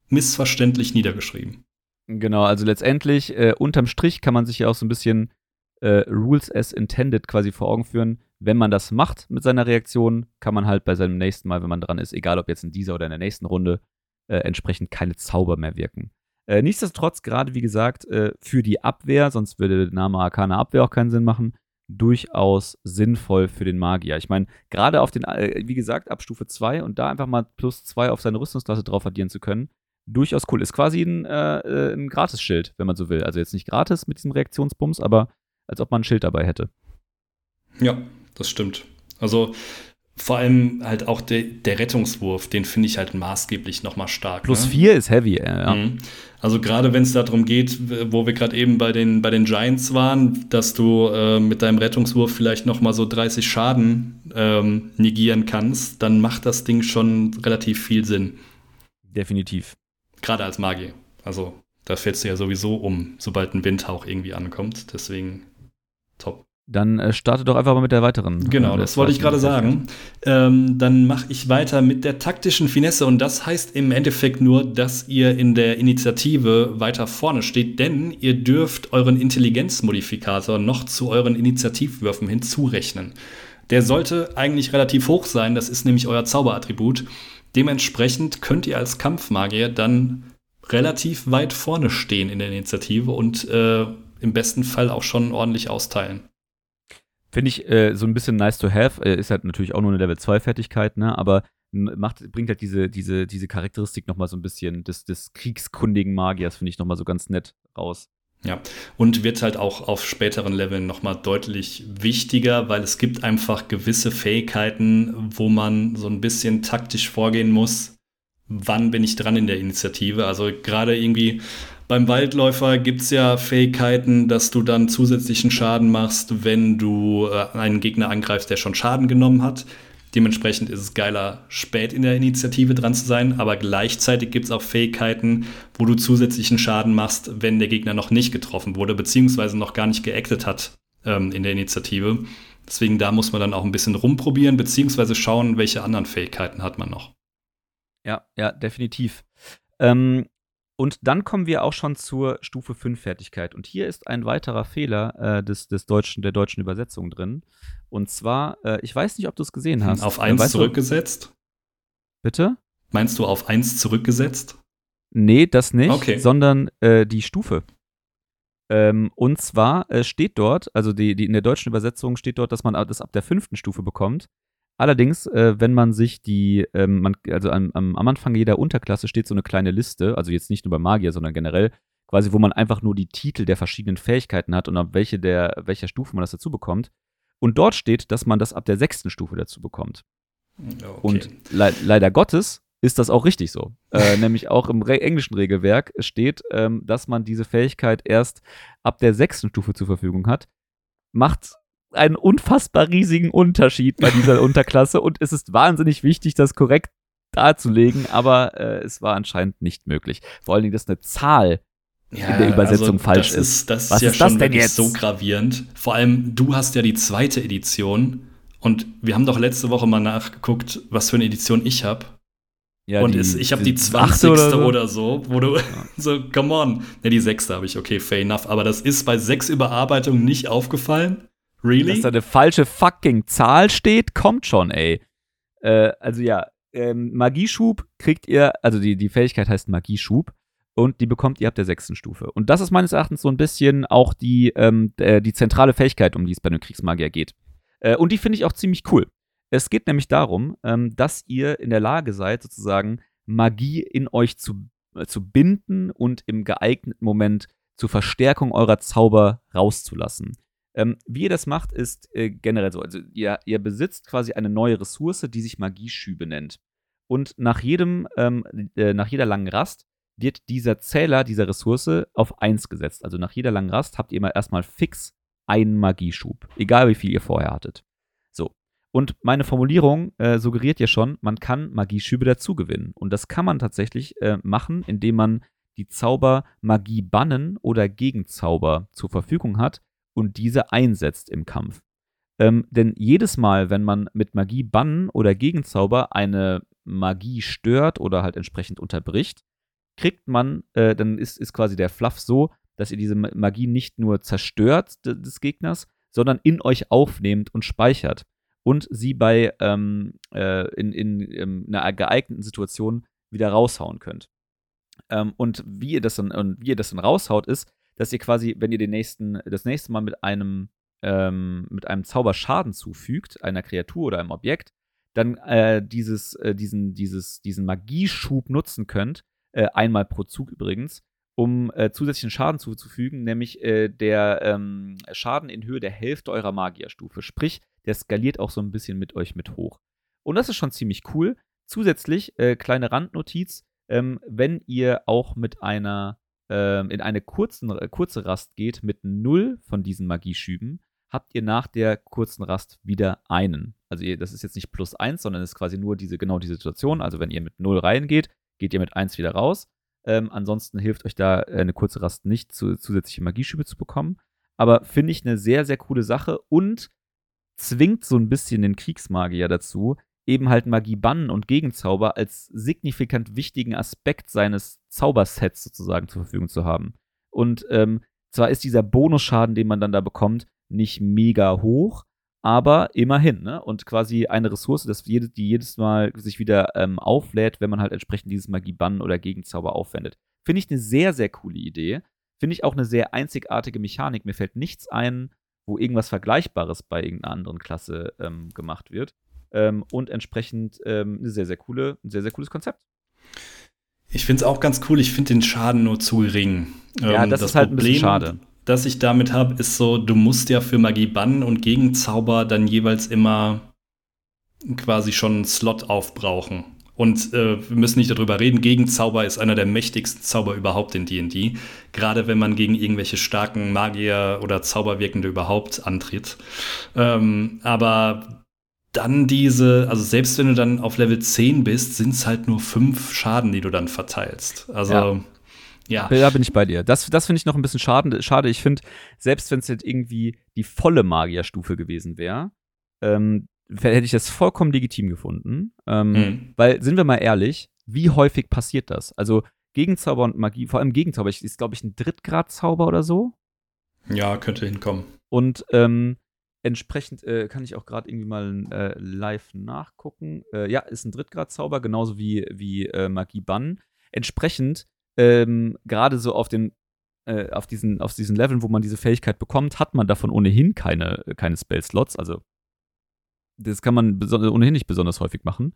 missverständlich niedergeschrieben. Genau, also letztendlich, äh, unterm Strich kann man sich ja auch so ein bisschen äh, Rules as intended quasi vor Augen führen. Wenn man das macht mit seiner Reaktion, kann man halt bei seinem nächsten Mal, wenn man dran ist, egal ob jetzt in dieser oder in der nächsten Runde, äh, entsprechend keine Zauber mehr wirken. Äh, nichtsdestotrotz, gerade wie gesagt, äh, für die Abwehr, sonst würde der Name Arcana Abwehr auch keinen Sinn machen, durchaus sinnvoll für den Magier. Ich meine, gerade auf den, äh, wie gesagt, ab Stufe 2 und da einfach mal plus 2 auf seine Rüstungsklasse drauf addieren zu können, durchaus cool. Ist quasi ein, äh, ein Gratis-Schild, wenn man so will. Also jetzt nicht gratis mit diesem Reaktionsbums, aber als ob man ein Schild dabei hätte. Ja, das stimmt. Also vor allem halt auch de, der Rettungswurf, den finde ich halt maßgeblich nochmal stark. Plus ne? vier ist heavy, ja. Mhm. Also gerade wenn es darum geht, wo wir gerade eben bei den, bei den Giants waren, dass du äh, mit deinem Rettungswurf vielleicht nochmal so 30 Schaden ähm, negieren kannst, dann macht das Ding schon relativ viel Sinn. Definitiv. Gerade als Magier. Also da fällst du ja sowieso um, sobald ein Windhauch irgendwie ankommt. Deswegen top. Dann äh, starte doch einfach mal mit der weiteren. Genau, äh, das wollte ich gerade sagen. Ähm, dann mache ich weiter mit der taktischen Finesse und das heißt im Endeffekt nur, dass ihr in der Initiative weiter vorne steht, denn ihr dürft euren Intelligenzmodifikator noch zu euren Initiativwürfen hinzurechnen. Der sollte eigentlich relativ hoch sein, das ist nämlich euer Zauberattribut. Dementsprechend könnt ihr als Kampfmagier dann relativ weit vorne stehen in der Initiative und äh, im besten Fall auch schon ordentlich austeilen. Finde ich äh, so ein bisschen nice to have. Äh, ist halt natürlich auch nur eine Level 2 Fertigkeit, ne? Aber macht, bringt halt diese, diese, diese Charakteristik nochmal so ein bisschen des, des kriegskundigen Magiers, finde ich nochmal so ganz nett raus. Ja, und wird halt auch auf späteren Leveln nochmal deutlich wichtiger, weil es gibt einfach gewisse Fähigkeiten, wo man so ein bisschen taktisch vorgehen muss. Wann bin ich dran in der Initiative? Also gerade irgendwie beim Waldläufer gibt es ja Fähigkeiten, dass du dann zusätzlichen Schaden machst, wenn du äh, einen Gegner angreifst, der schon Schaden genommen hat. Dementsprechend ist es geiler, spät in der Initiative dran zu sein, aber gleichzeitig gibt es auch Fähigkeiten, wo du zusätzlichen Schaden machst, wenn der Gegner noch nicht getroffen wurde, beziehungsweise noch gar nicht geactet hat ähm, in der Initiative. Deswegen da muss man dann auch ein bisschen rumprobieren, beziehungsweise schauen, welche anderen Fähigkeiten hat man noch. Ja, ja, definitiv. Ähm, und dann kommen wir auch schon zur Stufe 5 Fertigkeit. Und hier ist ein weiterer Fehler äh, des, des deutschen, der deutschen Übersetzung drin. Und zwar, äh, ich weiß nicht, ob du es gesehen hast. Auf 1 äh, zurückgesetzt? Du? Bitte? Meinst du auf 1 zurückgesetzt? Nee, das nicht, okay. sondern äh, die Stufe. Ähm, und zwar äh, steht dort, also die, die in der deutschen Übersetzung steht dort, dass man das ab der fünften Stufe bekommt. Allerdings, äh, wenn man sich die, ähm, man, also am, am, Anfang jeder Unterklasse steht so eine kleine Liste, also jetzt nicht nur bei Magier, sondern generell, quasi, wo man einfach nur die Titel der verschiedenen Fähigkeiten hat und ab welche der, welcher Stufe man das dazu bekommt. Und dort steht, dass man das ab der sechsten Stufe dazu bekommt. Okay. Und le leider Gottes ist das auch richtig so. Äh, nämlich auch im Re englischen Regelwerk steht, ähm, dass man diese Fähigkeit erst ab der sechsten Stufe zur Verfügung hat. Macht einen unfassbar riesigen Unterschied bei dieser Unterklasse und es ist wahnsinnig wichtig, das korrekt darzulegen, aber äh, es war anscheinend nicht möglich. Vor allen Dingen, dass eine Zahl ja, in der Übersetzung also falsch das ist. Das Was ist ja ist schon wirklich so gravierend. Vor allem, du hast ja die zweite Edition und wir haben doch letzte Woche mal nachgeguckt, was für eine Edition ich habe. Ja, und die, ist, ich habe die 20. Oder so. oder so, wo du ja. so, come on. Ne, die sechste habe ich, okay, fair enough. Aber das ist bei sechs Überarbeitungen nicht aufgefallen. Really? Dass da eine falsche fucking Zahl steht, kommt schon, ey. Äh, also ja, ähm, Magieschub kriegt ihr, also die, die Fähigkeit heißt Magieschub und die bekommt ihr ab der sechsten Stufe. Und das ist meines Erachtens so ein bisschen auch die, ähm, die zentrale Fähigkeit, um die es bei einem Kriegsmagier geht. Äh, und die finde ich auch ziemlich cool. Es geht nämlich darum, ähm, dass ihr in der Lage seid, sozusagen Magie in euch zu, äh, zu binden und im geeigneten Moment zur Verstärkung eurer Zauber rauszulassen. Ähm, wie ihr das macht, ist äh, generell so. Also ihr, ihr besitzt quasi eine neue Ressource, die sich Magieschübe nennt. Und nach jedem, ähm, äh, nach jeder langen Rast wird dieser Zähler dieser Ressource auf 1 gesetzt. Also nach jeder langen Rast habt ihr immer erstmal fix einen Magieschub. Egal wie viel ihr vorher hattet. So. Und meine Formulierung äh, suggeriert ja schon, man kann Magieschübe dazugewinnen. Und das kann man tatsächlich äh, machen, indem man die Zauber Magie bannen oder Gegenzauber zur Verfügung hat und diese einsetzt im Kampf. Ähm, denn jedes Mal, wenn man mit Magie bannen oder Gegenzauber eine Magie stört oder halt entsprechend unterbricht, kriegt man, äh, dann ist, ist quasi der Fluff so, dass ihr diese Magie nicht nur zerstört des Gegners, sondern in euch aufnehmt und speichert und sie bei ähm, äh, in, in, in, einer geeigneten Situation wieder raushauen könnt. Ähm, und wie ihr das dann und wie ihr das dann raushaut, ist, dass ihr quasi, wenn ihr den nächsten, das nächste Mal mit einem ähm, mit einem Zauber Schaden zufügt, einer Kreatur oder einem Objekt, dann äh, dieses, äh, diesen, dieses, diesen Magieschub nutzen könnt, äh, einmal pro Zug übrigens, um äh, zusätzlichen Schaden zuzufügen, nämlich äh, der ähm, Schaden in Höhe der Hälfte eurer Magierstufe. Sprich, der skaliert auch so ein bisschen mit euch mit hoch. Und das ist schon ziemlich cool. Zusätzlich, äh, kleine Randnotiz, ähm, wenn ihr auch mit einer ähm, in eine kurzen, äh, kurze Rast geht mit null von diesen Magieschüben, habt ihr nach der kurzen Rast wieder einen. Also ihr, das ist jetzt nicht plus eins, sondern es ist quasi nur diese, genau die Situation. Also wenn ihr mit null reingeht, geht ihr mit eins wieder raus. Ähm, ansonsten hilft euch da äh, eine kurze Rast nicht, zu, zusätzliche Magieschübe zu bekommen. Aber finde ich eine sehr, sehr coole Sache und zwingt so ein bisschen den Kriegsmagier dazu, eben halt Magie bannen und Gegenzauber als signifikant wichtigen Aspekt seines Zaubersets sozusagen zur Verfügung zu haben. Und ähm, zwar ist dieser Bonusschaden, den man dann da bekommt, nicht mega hoch, aber immerhin, ne? Und quasi eine Ressource, das jede, die jedes Mal sich wieder ähm, auflädt, wenn man halt entsprechend dieses Magie-Bannen oder Gegenzauber aufwendet. Finde ich eine sehr, sehr coole Idee. Finde ich auch eine sehr einzigartige Mechanik. Mir fällt nichts ein, wo irgendwas Vergleichbares bei irgendeiner anderen Klasse ähm, gemacht wird. Ähm, und entsprechend ähm, eine sehr, sehr coole, ein sehr, sehr cooles Konzept. Ich finde es auch ganz cool. Ich finde den Schaden nur zu gering. Ja, ähm, das, das, ist halt Problem, ein bisschen schade. Das ich damit habe, ist so, du musst ja für Magie bannen und Gegenzauber dann jeweils immer quasi schon einen Slot aufbrauchen. Und äh, wir müssen nicht darüber reden, Gegenzauber ist einer der mächtigsten Zauber überhaupt in D&D. Gerade wenn man gegen irgendwelche starken Magier oder Zauberwirkende überhaupt antritt. Ähm, aber dann diese, also selbst wenn du dann auf Level 10 bist, sind es halt nur fünf Schaden, die du dann verteilst. Also. Ja. Ja. Da bin ich bei dir. Das, das finde ich noch ein bisschen schade. schade. Ich finde, selbst wenn es jetzt irgendwie die volle Magierstufe gewesen wäre, ähm, hätte ich das vollkommen legitim gefunden. Ähm, mhm. Weil, sind wir mal ehrlich, wie häufig passiert das? Also Gegenzauber und Magie, vor allem Gegenzauber, ist, glaube ich, ein Drittgradzauber oder so. Ja, könnte hinkommen. Und ähm, Entsprechend äh, kann ich auch gerade irgendwie mal äh, live nachgucken. Äh, ja, ist ein Drittgradzauber, genauso wie, wie äh, Magie Bann. Entsprechend, ähm, gerade so auf den äh, auf diesen, auf diesen Leveln, wo man diese Fähigkeit bekommt, hat man davon ohnehin keine, keine Spell-Slots. Also das kann man ohnehin nicht besonders häufig machen.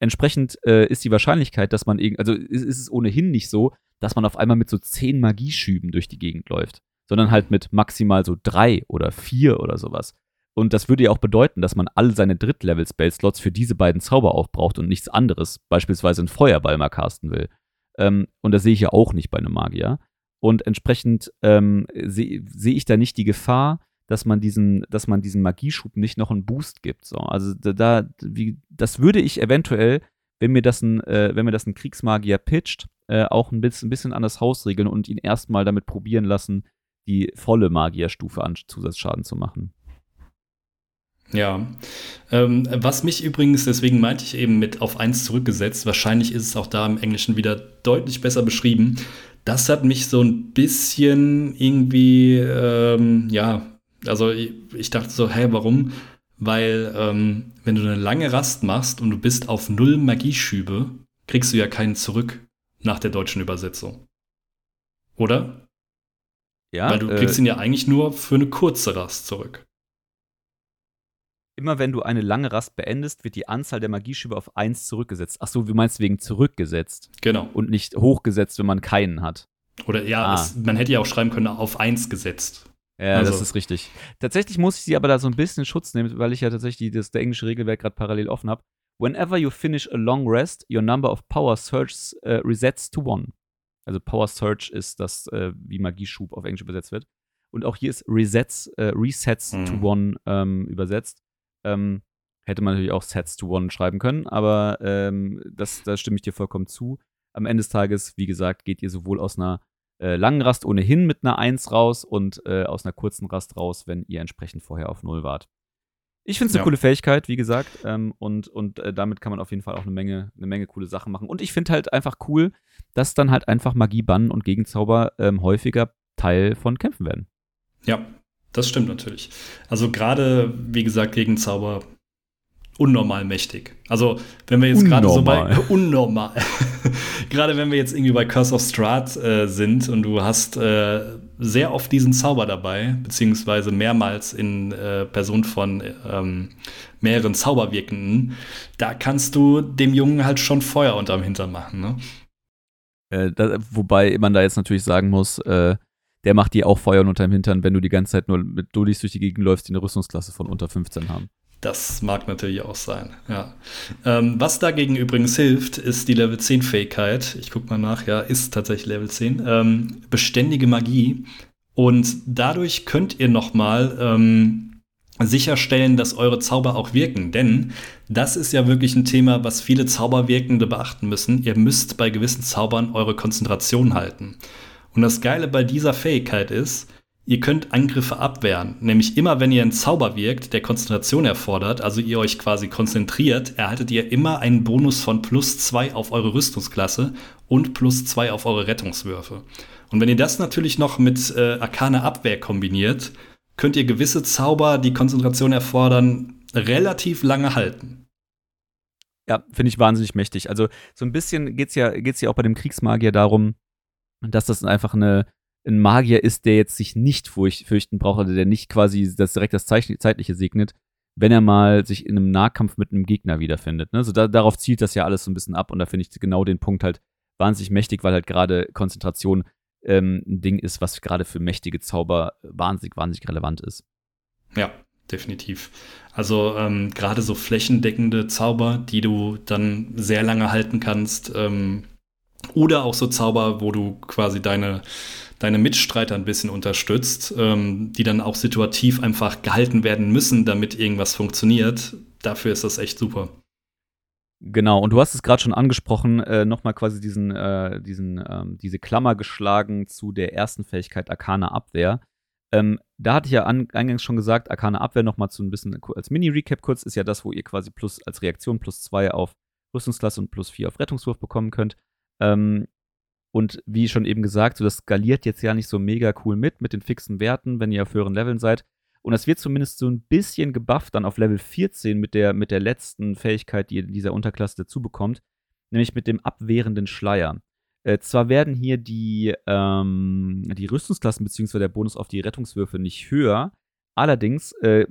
Entsprechend äh, ist die Wahrscheinlichkeit, dass man irgendwie, also ist, ist, es ohnehin nicht so, dass man auf einmal mit so zehn Magieschüben durch die Gegend läuft sondern halt mit maximal so drei oder vier oder sowas. Und das würde ja auch bedeuten, dass man all seine Drittlevel-Spell-Slots für diese beiden Zauber aufbraucht und nichts anderes, beispielsweise einen Feuerball mal casten will. Ähm, und das sehe ich ja auch nicht bei einem Magier. Und entsprechend ähm, sehe seh ich da nicht die Gefahr, dass man diesen, dass man diesem Magieschub nicht noch einen Boost gibt. So. Also da, wie, das würde ich eventuell, wenn mir das ein, äh, wenn mir das ein Kriegsmagier pitcht, äh, auch ein bisschen, ein bisschen Haus regeln und ihn erstmal damit probieren lassen, die volle Magierstufe an Zusatzschaden zu machen. Ja, ähm, was mich übrigens, deswegen meinte ich eben mit auf 1 zurückgesetzt, wahrscheinlich ist es auch da im Englischen wieder deutlich besser beschrieben. Das hat mich so ein bisschen irgendwie, ähm, ja, also ich, ich, dachte so, hä, warum? Weil, ähm, wenn du eine lange Rast machst und du bist auf null Magieschübe, kriegst du ja keinen zurück nach der deutschen Übersetzung. Oder? Ja. Weil du äh, kriegst ihn ja eigentlich nur für eine kurze Rast zurück. Immer wenn du eine lange Rast beendest, wird die Anzahl der Magieschübe auf 1 zurückgesetzt. Ach so, wie meinst du wegen zurückgesetzt? Genau. Und nicht hochgesetzt, wenn man keinen hat. Oder ja, ah. es, man hätte ja auch schreiben können, auf 1 gesetzt. Ja, also. das ist richtig. Tatsächlich muss ich sie aber da so ein bisschen Schutz nehmen, weil ich ja tatsächlich das, der englische Regelwerk gerade parallel offen habe. Whenever you finish a long rest, your number of power surges uh, resets to one. Also Power Surge ist das, äh, wie Magieschub auf Englisch übersetzt wird. Und auch hier ist Resets, äh, Resets mhm. to One ähm, übersetzt. Ähm, hätte man natürlich auch Sets to One schreiben können, aber ähm, das, da stimme ich dir vollkommen zu. Am Ende des Tages, wie gesagt, geht ihr sowohl aus einer äh, langen Rast ohnehin mit einer 1 raus und äh, aus einer kurzen Rast raus, wenn ihr entsprechend vorher auf 0 wart. Ich finde es eine ja. coole Fähigkeit, wie gesagt, ähm, und, und äh, damit kann man auf jeden Fall auch eine Menge, eine Menge coole Sachen machen. Und ich finde halt einfach cool, dass dann halt einfach Magie, Bannen und Gegenzauber ähm, häufiger Teil von Kämpfen werden. Ja, das stimmt natürlich. Also gerade, wie gesagt, Gegenzauber unnormal mächtig. Also, wenn wir jetzt gerade so bei unnormal, gerade wenn wir jetzt irgendwie bei Curse of Strahd äh, sind und du hast äh, sehr oft diesen Zauber dabei, beziehungsweise mehrmals in äh, Person von ähm, mehreren Zauberwirkenden, da kannst du dem Jungen halt schon Feuer unterm Hintern machen, ne? Äh, da, wobei man da jetzt natürlich sagen muss, äh, der macht dir auch Feuer unterm Hintern, wenn du die ganze Zeit nur mit Dullis durch die Gegend läufst, die eine Rüstungsklasse von unter 15 haben. Das mag natürlich auch sein, ja. Ähm, was dagegen übrigens hilft, ist die Level 10 Fähigkeit. Ich gucke mal nach, ja, ist tatsächlich Level 10. Ähm, beständige Magie. Und dadurch könnt ihr nochmal ähm, sicherstellen, dass eure Zauber auch wirken. Denn das ist ja wirklich ein Thema, was viele Zauberwirkende beachten müssen. Ihr müsst bei gewissen Zaubern eure Konzentration halten. Und das Geile bei dieser Fähigkeit ist, Ihr könnt Angriffe abwehren, nämlich immer wenn ihr einen Zauber wirkt, der Konzentration erfordert, also ihr euch quasi konzentriert, erhaltet ihr immer einen Bonus von plus zwei auf eure Rüstungsklasse und plus zwei auf eure Rettungswürfe. Und wenn ihr das natürlich noch mit äh, Arkane Abwehr kombiniert, könnt ihr gewisse Zauber, die Konzentration erfordern, relativ lange halten. Ja, finde ich wahnsinnig mächtig. Also so ein bisschen geht es ja, geht's ja auch bei dem Kriegsmagier darum, dass das einfach eine ein Magier ist, der jetzt sich nicht fürchten braucht, also der nicht quasi das direkt das Zeitliche segnet, wenn er mal sich in einem Nahkampf mit einem Gegner wiederfindet. Ne? So da, darauf zielt das ja alles so ein bisschen ab und da finde ich genau den Punkt halt wahnsinnig mächtig, weil halt gerade Konzentration ähm, ein Ding ist, was gerade für mächtige Zauber wahnsinnig, wahnsinnig relevant ist. Ja, definitiv. Also ähm, gerade so flächendeckende Zauber, die du dann sehr lange halten kannst, ähm, oder auch so Zauber, wo du quasi deine deine Mitstreiter ein bisschen unterstützt, ähm, die dann auch situativ einfach gehalten werden müssen, damit irgendwas funktioniert. Dafür ist das echt super. Genau, und du hast es gerade schon angesprochen, äh, nochmal quasi diesen, äh, diesen, ähm, diese Klammer geschlagen zu der ersten Fähigkeit Arkane Abwehr. Ähm, da hatte ich ja an, eingangs schon gesagt, Arkane Abwehr nochmal zu ein bisschen als Mini-Recap kurz, ist ja das, wo ihr quasi plus als Reaktion plus zwei auf Rüstungsklasse und plus vier auf Rettungswurf bekommen könnt. Ähm, und wie schon eben gesagt, so das skaliert jetzt ja nicht so mega cool mit, mit den fixen Werten, wenn ihr auf höheren Leveln seid. Und das wird zumindest so ein bisschen gebufft dann auf Level 14 mit der, mit der letzten Fähigkeit, die ihr in dieser Unterklasse dazu bekommt, nämlich mit dem abwehrenden Schleier. Äh, zwar werden hier die, ähm, die Rüstungsklassen bzw. der Bonus auf die Rettungswürfe nicht höher, allerdings äh,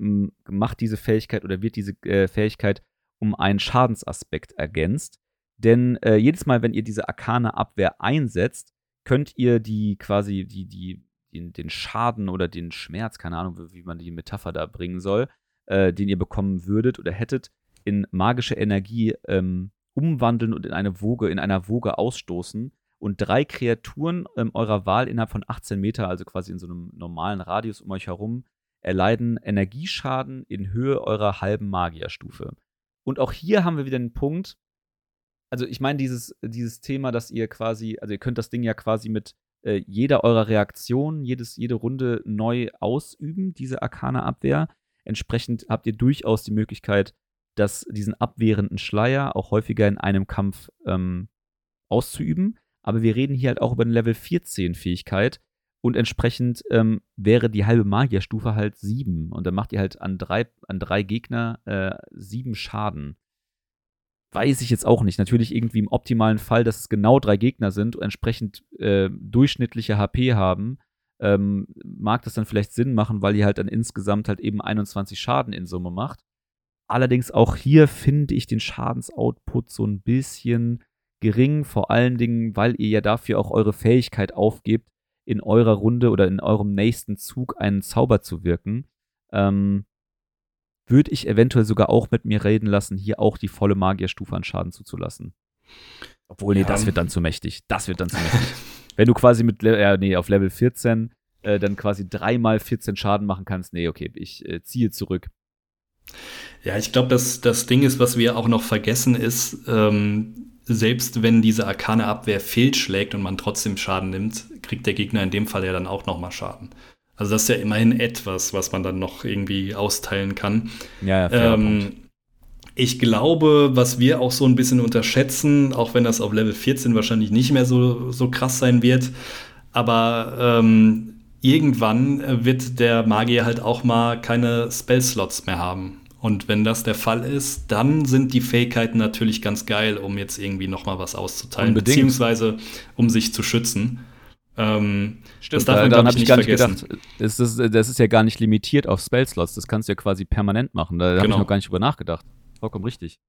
macht diese Fähigkeit oder wird diese äh, Fähigkeit um einen Schadensaspekt ergänzt. Denn äh, jedes Mal, wenn ihr diese arkane Abwehr einsetzt, könnt ihr die quasi, die, die, den, den Schaden oder den Schmerz, keine Ahnung, wie man die Metapher da bringen soll, äh, den ihr bekommen würdet oder hättet, in magische Energie ähm, umwandeln und in eine Woge, in einer Woge ausstoßen und drei Kreaturen ähm, eurer Wahl innerhalb von 18 Meter, also quasi in so einem normalen Radius um euch herum, erleiden Energieschaden in Höhe eurer halben Magierstufe. Und auch hier haben wir wieder einen Punkt. Also ich meine dieses, dieses Thema, dass ihr quasi, also ihr könnt das Ding ja quasi mit äh, jeder eurer Reaktionen, jedes, jede Runde neu ausüben, diese arkane Abwehr. Entsprechend habt ihr durchaus die Möglichkeit, dass diesen abwehrenden Schleier auch häufiger in einem Kampf ähm, auszuüben. Aber wir reden hier halt auch über eine Level 14 Fähigkeit und entsprechend ähm, wäre die halbe Magierstufe halt 7 und dann macht ihr halt an drei, an drei Gegner äh, 7 Schaden. Weiß ich jetzt auch nicht. Natürlich irgendwie im optimalen Fall, dass es genau drei Gegner sind und entsprechend äh, durchschnittliche HP haben, ähm, mag das dann vielleicht Sinn machen, weil ihr halt dann insgesamt halt eben 21 Schaden in Summe macht. Allerdings auch hier finde ich den Schadensoutput so ein bisschen gering, vor allen Dingen, weil ihr ja dafür auch eure Fähigkeit aufgebt, in eurer Runde oder in eurem nächsten Zug einen Zauber zu wirken. Ähm, würde ich eventuell sogar auch mit mir reden lassen, hier auch die volle Magierstufe an Schaden zuzulassen. Obwohl, nee, ja. das wird dann zu mächtig. Das wird dann zu mächtig. Wenn du quasi mit, äh, nee, auf Level 14 äh, dann quasi dreimal 14 Schaden machen kannst, nee, okay, ich äh, ziehe zurück. Ja, ich glaube, dass das Ding ist, was wir auch noch vergessen, ist, ähm, selbst wenn diese arkane Abwehr fehlschlägt und man trotzdem Schaden nimmt, kriegt der Gegner in dem Fall ja dann auch nochmal Schaden. Also das ist ja immerhin etwas, was man dann noch irgendwie austeilen kann. Ja, ja ähm, ich glaube, was wir auch so ein bisschen unterschätzen, auch wenn das auf Level 14 wahrscheinlich nicht mehr so, so krass sein wird, aber ähm, irgendwann wird der Magier halt auch mal keine Spell-Slots mehr haben. Und wenn das der Fall ist, dann sind die Fähigkeiten natürlich ganz geil, um jetzt irgendwie noch mal was auszuteilen, Unbedingt. beziehungsweise um sich zu schützen. Ähm, Stimmt, das darf man, daran habe ich gar nicht gedacht. Das ist, das ist ja gar nicht limitiert auf Spellslots. Das kannst du ja quasi permanent machen. Da, genau. habe ich noch gar nicht drüber nachgedacht. Vollkommen richtig.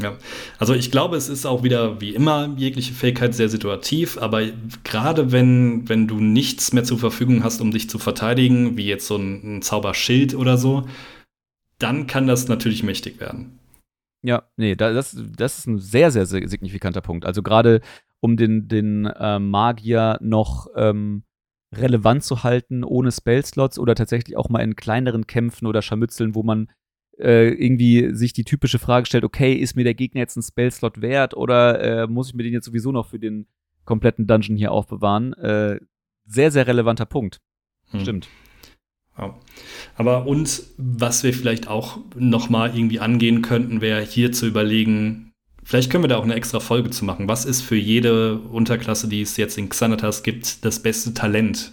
Ja, also ich glaube, es ist auch wieder wie immer jegliche Fähigkeit sehr situativ, aber gerade wenn, wenn du nichts mehr zur Verfügung hast, um dich zu verteidigen, wie jetzt so ein, ein Zauberschild oder so, dann kann das natürlich mächtig werden. Ja, nee, das, das ist ein sehr, sehr, sehr signifikanter Punkt. Also gerade um den, den äh, Magier noch ähm, relevant zu halten, ohne Spellslots oder tatsächlich auch mal in kleineren Kämpfen oder Scharmützeln, wo man äh, irgendwie sich die typische Frage stellt, okay, ist mir der Gegner jetzt ein Spellslot wert oder äh, muss ich mir den jetzt sowieso noch für den kompletten Dungeon hier aufbewahren? Äh, sehr, sehr relevanter Punkt. Hm. Stimmt. Ja. Aber und was wir vielleicht auch noch mal irgendwie angehen könnten, wäre hier zu überlegen, vielleicht können wir da auch eine extra Folge zu machen. Was ist für jede Unterklasse, die es jetzt in Xanatas gibt, das beste Talent?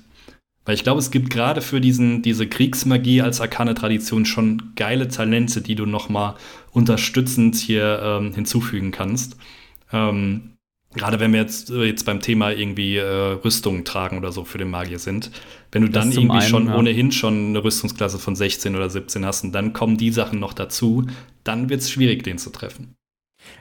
Weil ich glaube, es gibt gerade für diesen, diese Kriegsmagie als arkane Tradition schon geile Talente, die du noch mal unterstützend hier ähm, hinzufügen kannst. Ähm, gerade wenn wir jetzt, äh, jetzt beim Thema irgendwie äh, Rüstungen tragen oder so für den Magier sind, wenn du das dann irgendwie einen, schon ja. ohnehin schon eine Rüstungsklasse von 16 oder 17 hast und dann kommen die Sachen noch dazu, dann wird es schwierig, den zu treffen.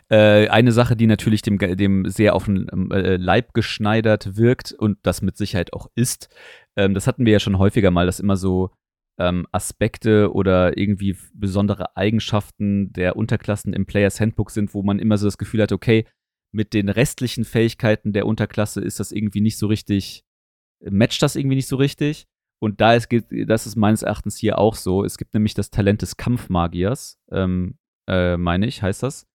Äh, eine Sache, die natürlich dem, dem sehr auf den ähm, äh, Leib geschneidert wirkt und das mit Sicherheit auch ist, ähm, das hatten wir ja schon häufiger mal, dass immer so ähm, Aspekte oder irgendwie besondere Eigenschaften der Unterklassen im Players Handbook sind, wo man immer so das Gefühl hat, okay, mit den restlichen Fähigkeiten der Unterklasse ist das irgendwie nicht so richtig, matcht das irgendwie nicht so richtig. Und da ist, das ist meines Erachtens hier auch so. Es gibt nämlich das Talent des Kampfmagiers, ähm, äh, meine ich, heißt das.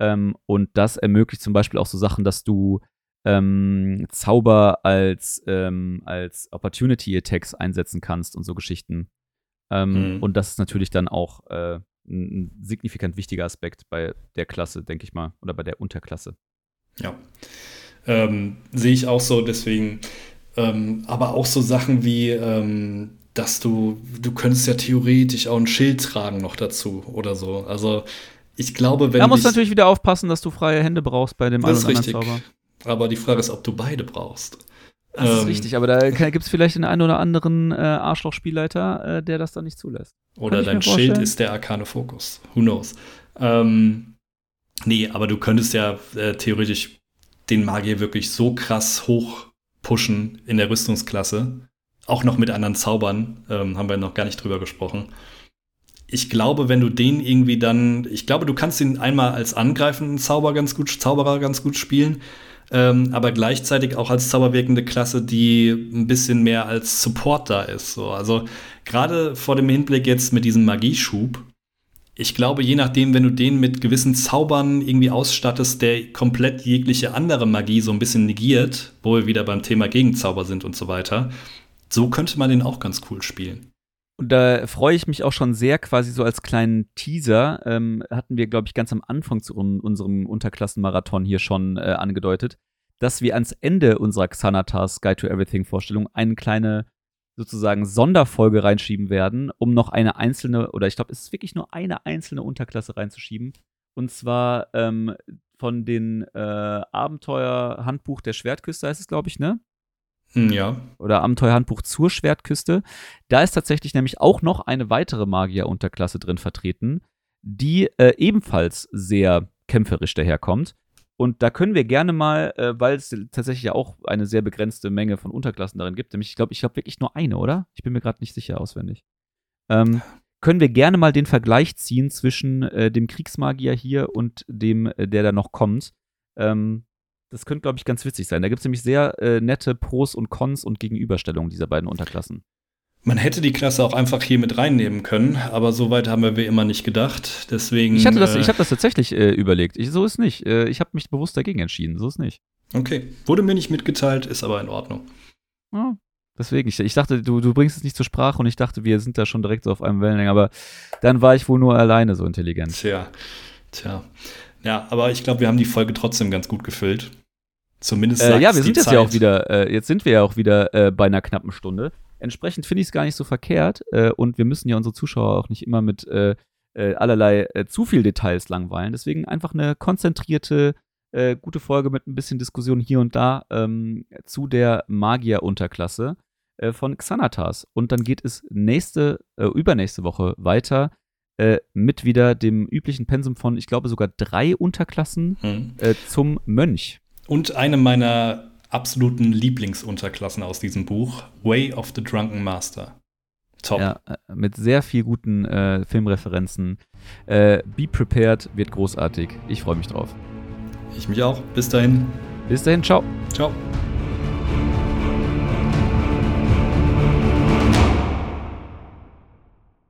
Ähm, und das ermöglicht zum Beispiel auch so Sachen, dass du ähm, Zauber als, ähm, als Opportunity Attacks einsetzen kannst und so Geschichten. Ähm, mhm. Und das ist natürlich dann auch äh, ein signifikant wichtiger Aspekt bei der Klasse, denke ich mal, oder bei der Unterklasse. Ja, ähm, sehe ich auch so, deswegen, ähm, aber auch so Sachen wie, ähm, dass du, du könntest ja theoretisch auch ein Schild tragen noch dazu oder so. Also ich glaube, wenn. Da musst du natürlich wieder aufpassen, dass du freie Hände brauchst bei dem das anderen Zauber. Aber die Frage ist, ob du beide brauchst. Das ähm, ist richtig, aber da gibt es vielleicht den einen oder anderen äh, Arschloch-Spielleiter, äh, der das dann nicht zulässt. Oder dein Schild ist der arkane Fokus. Who knows? Ähm, Nee, aber du könntest ja äh, theoretisch den Magier wirklich so krass hoch pushen in der Rüstungsklasse. Auch noch mit anderen Zaubern, ähm, haben wir noch gar nicht drüber gesprochen. Ich glaube, wenn du den irgendwie dann, ich glaube, du kannst ihn einmal als angreifenden Zauber ganz gut, Zauberer ganz gut spielen, ähm, aber gleichzeitig auch als zauberwirkende Klasse, die ein bisschen mehr als Support da ist. So. Also gerade vor dem Hinblick jetzt mit diesem Magieschub, ich glaube, je nachdem, wenn du den mit gewissen Zaubern irgendwie ausstattest, der komplett jegliche andere Magie so ein bisschen negiert, wo wir wieder beim Thema Gegenzauber sind und so weiter, so könnte man den auch ganz cool spielen. Und da freue ich mich auch schon sehr, quasi so als kleinen Teaser. Ähm, hatten wir, glaube ich, ganz am Anfang zu un unserem Unterklassenmarathon hier schon äh, angedeutet, dass wir ans Ende unserer Xanatas Guide to Everything Vorstellung eine kleine sozusagen Sonderfolge reinschieben werden, um noch eine einzelne, oder ich glaube, es ist wirklich nur eine einzelne Unterklasse reinzuschieben. Und zwar ähm, von den äh, Abenteuer-Handbuch der Schwertküste heißt es, glaube ich, ne? Hm, ja. Oder Abenteuerhandbuch zur Schwertküste. Da ist tatsächlich nämlich auch noch eine weitere Magier-Unterklasse drin vertreten, die äh, ebenfalls sehr kämpferisch daherkommt. Und da können wir gerne mal, äh, weil es tatsächlich ja auch eine sehr begrenzte Menge von Unterklassen darin gibt, nämlich ich glaube, ich glaube wirklich nur eine, oder? Ich bin mir gerade nicht sicher auswendig. Ähm, können wir gerne mal den Vergleich ziehen zwischen äh, dem Kriegsmagier hier und dem, äh, der da noch kommt. Ähm, das könnte, glaube ich, ganz witzig sein. Da gibt es nämlich sehr äh, nette Pros und Cons und Gegenüberstellungen dieser beiden Unterklassen. Man hätte die Klasse auch einfach hier mit reinnehmen können, aber so weit haben wir wie immer nicht gedacht. Deswegen. Ich, hatte das, äh, ich habe das tatsächlich äh, überlegt. Ich, so ist nicht. Äh, ich habe mich bewusst dagegen entschieden. So ist nicht. Okay. Wurde mir nicht mitgeteilt, ist aber in Ordnung. Ja, deswegen. Ich, ich dachte, du, du bringst es nicht zur Sprache und ich dachte, wir sind da schon direkt so auf einem Wellenlänge. Aber dann war ich wohl nur alleine so intelligent. Tja. Tja. Ja, aber ich glaube, wir haben die Folge trotzdem ganz gut gefüllt. Zumindest äh, Ja, wir sind jetzt Zeit. ja auch wieder, äh, jetzt sind wir ja auch wieder äh, bei einer knappen Stunde. Entsprechend finde ich es gar nicht so verkehrt äh, und wir müssen ja unsere Zuschauer auch nicht immer mit äh, äh, allerlei zu viel Details langweilen. Deswegen einfach eine konzentrierte, gute Folge mit ein bisschen Diskussion hier und da ähm, zu der Magier-Unterklasse von Xanatas. Und dann geht es nächste, übernächste Woche weiter mit wieder dem üblichen Pensum von, ich glaube, sogar drei Unterklassen hm. zum Mönch. Und eine meiner absoluten Lieblingsunterklassen aus diesem Buch, Way of the Drunken Master. Top. Ja, äh, mit sehr viel guten äh, Filmreferenzen. Äh, Be Prepared wird großartig. Ich freue mich drauf. Ich mich auch. Bis dahin. Bis dahin. Ciao. Ciao.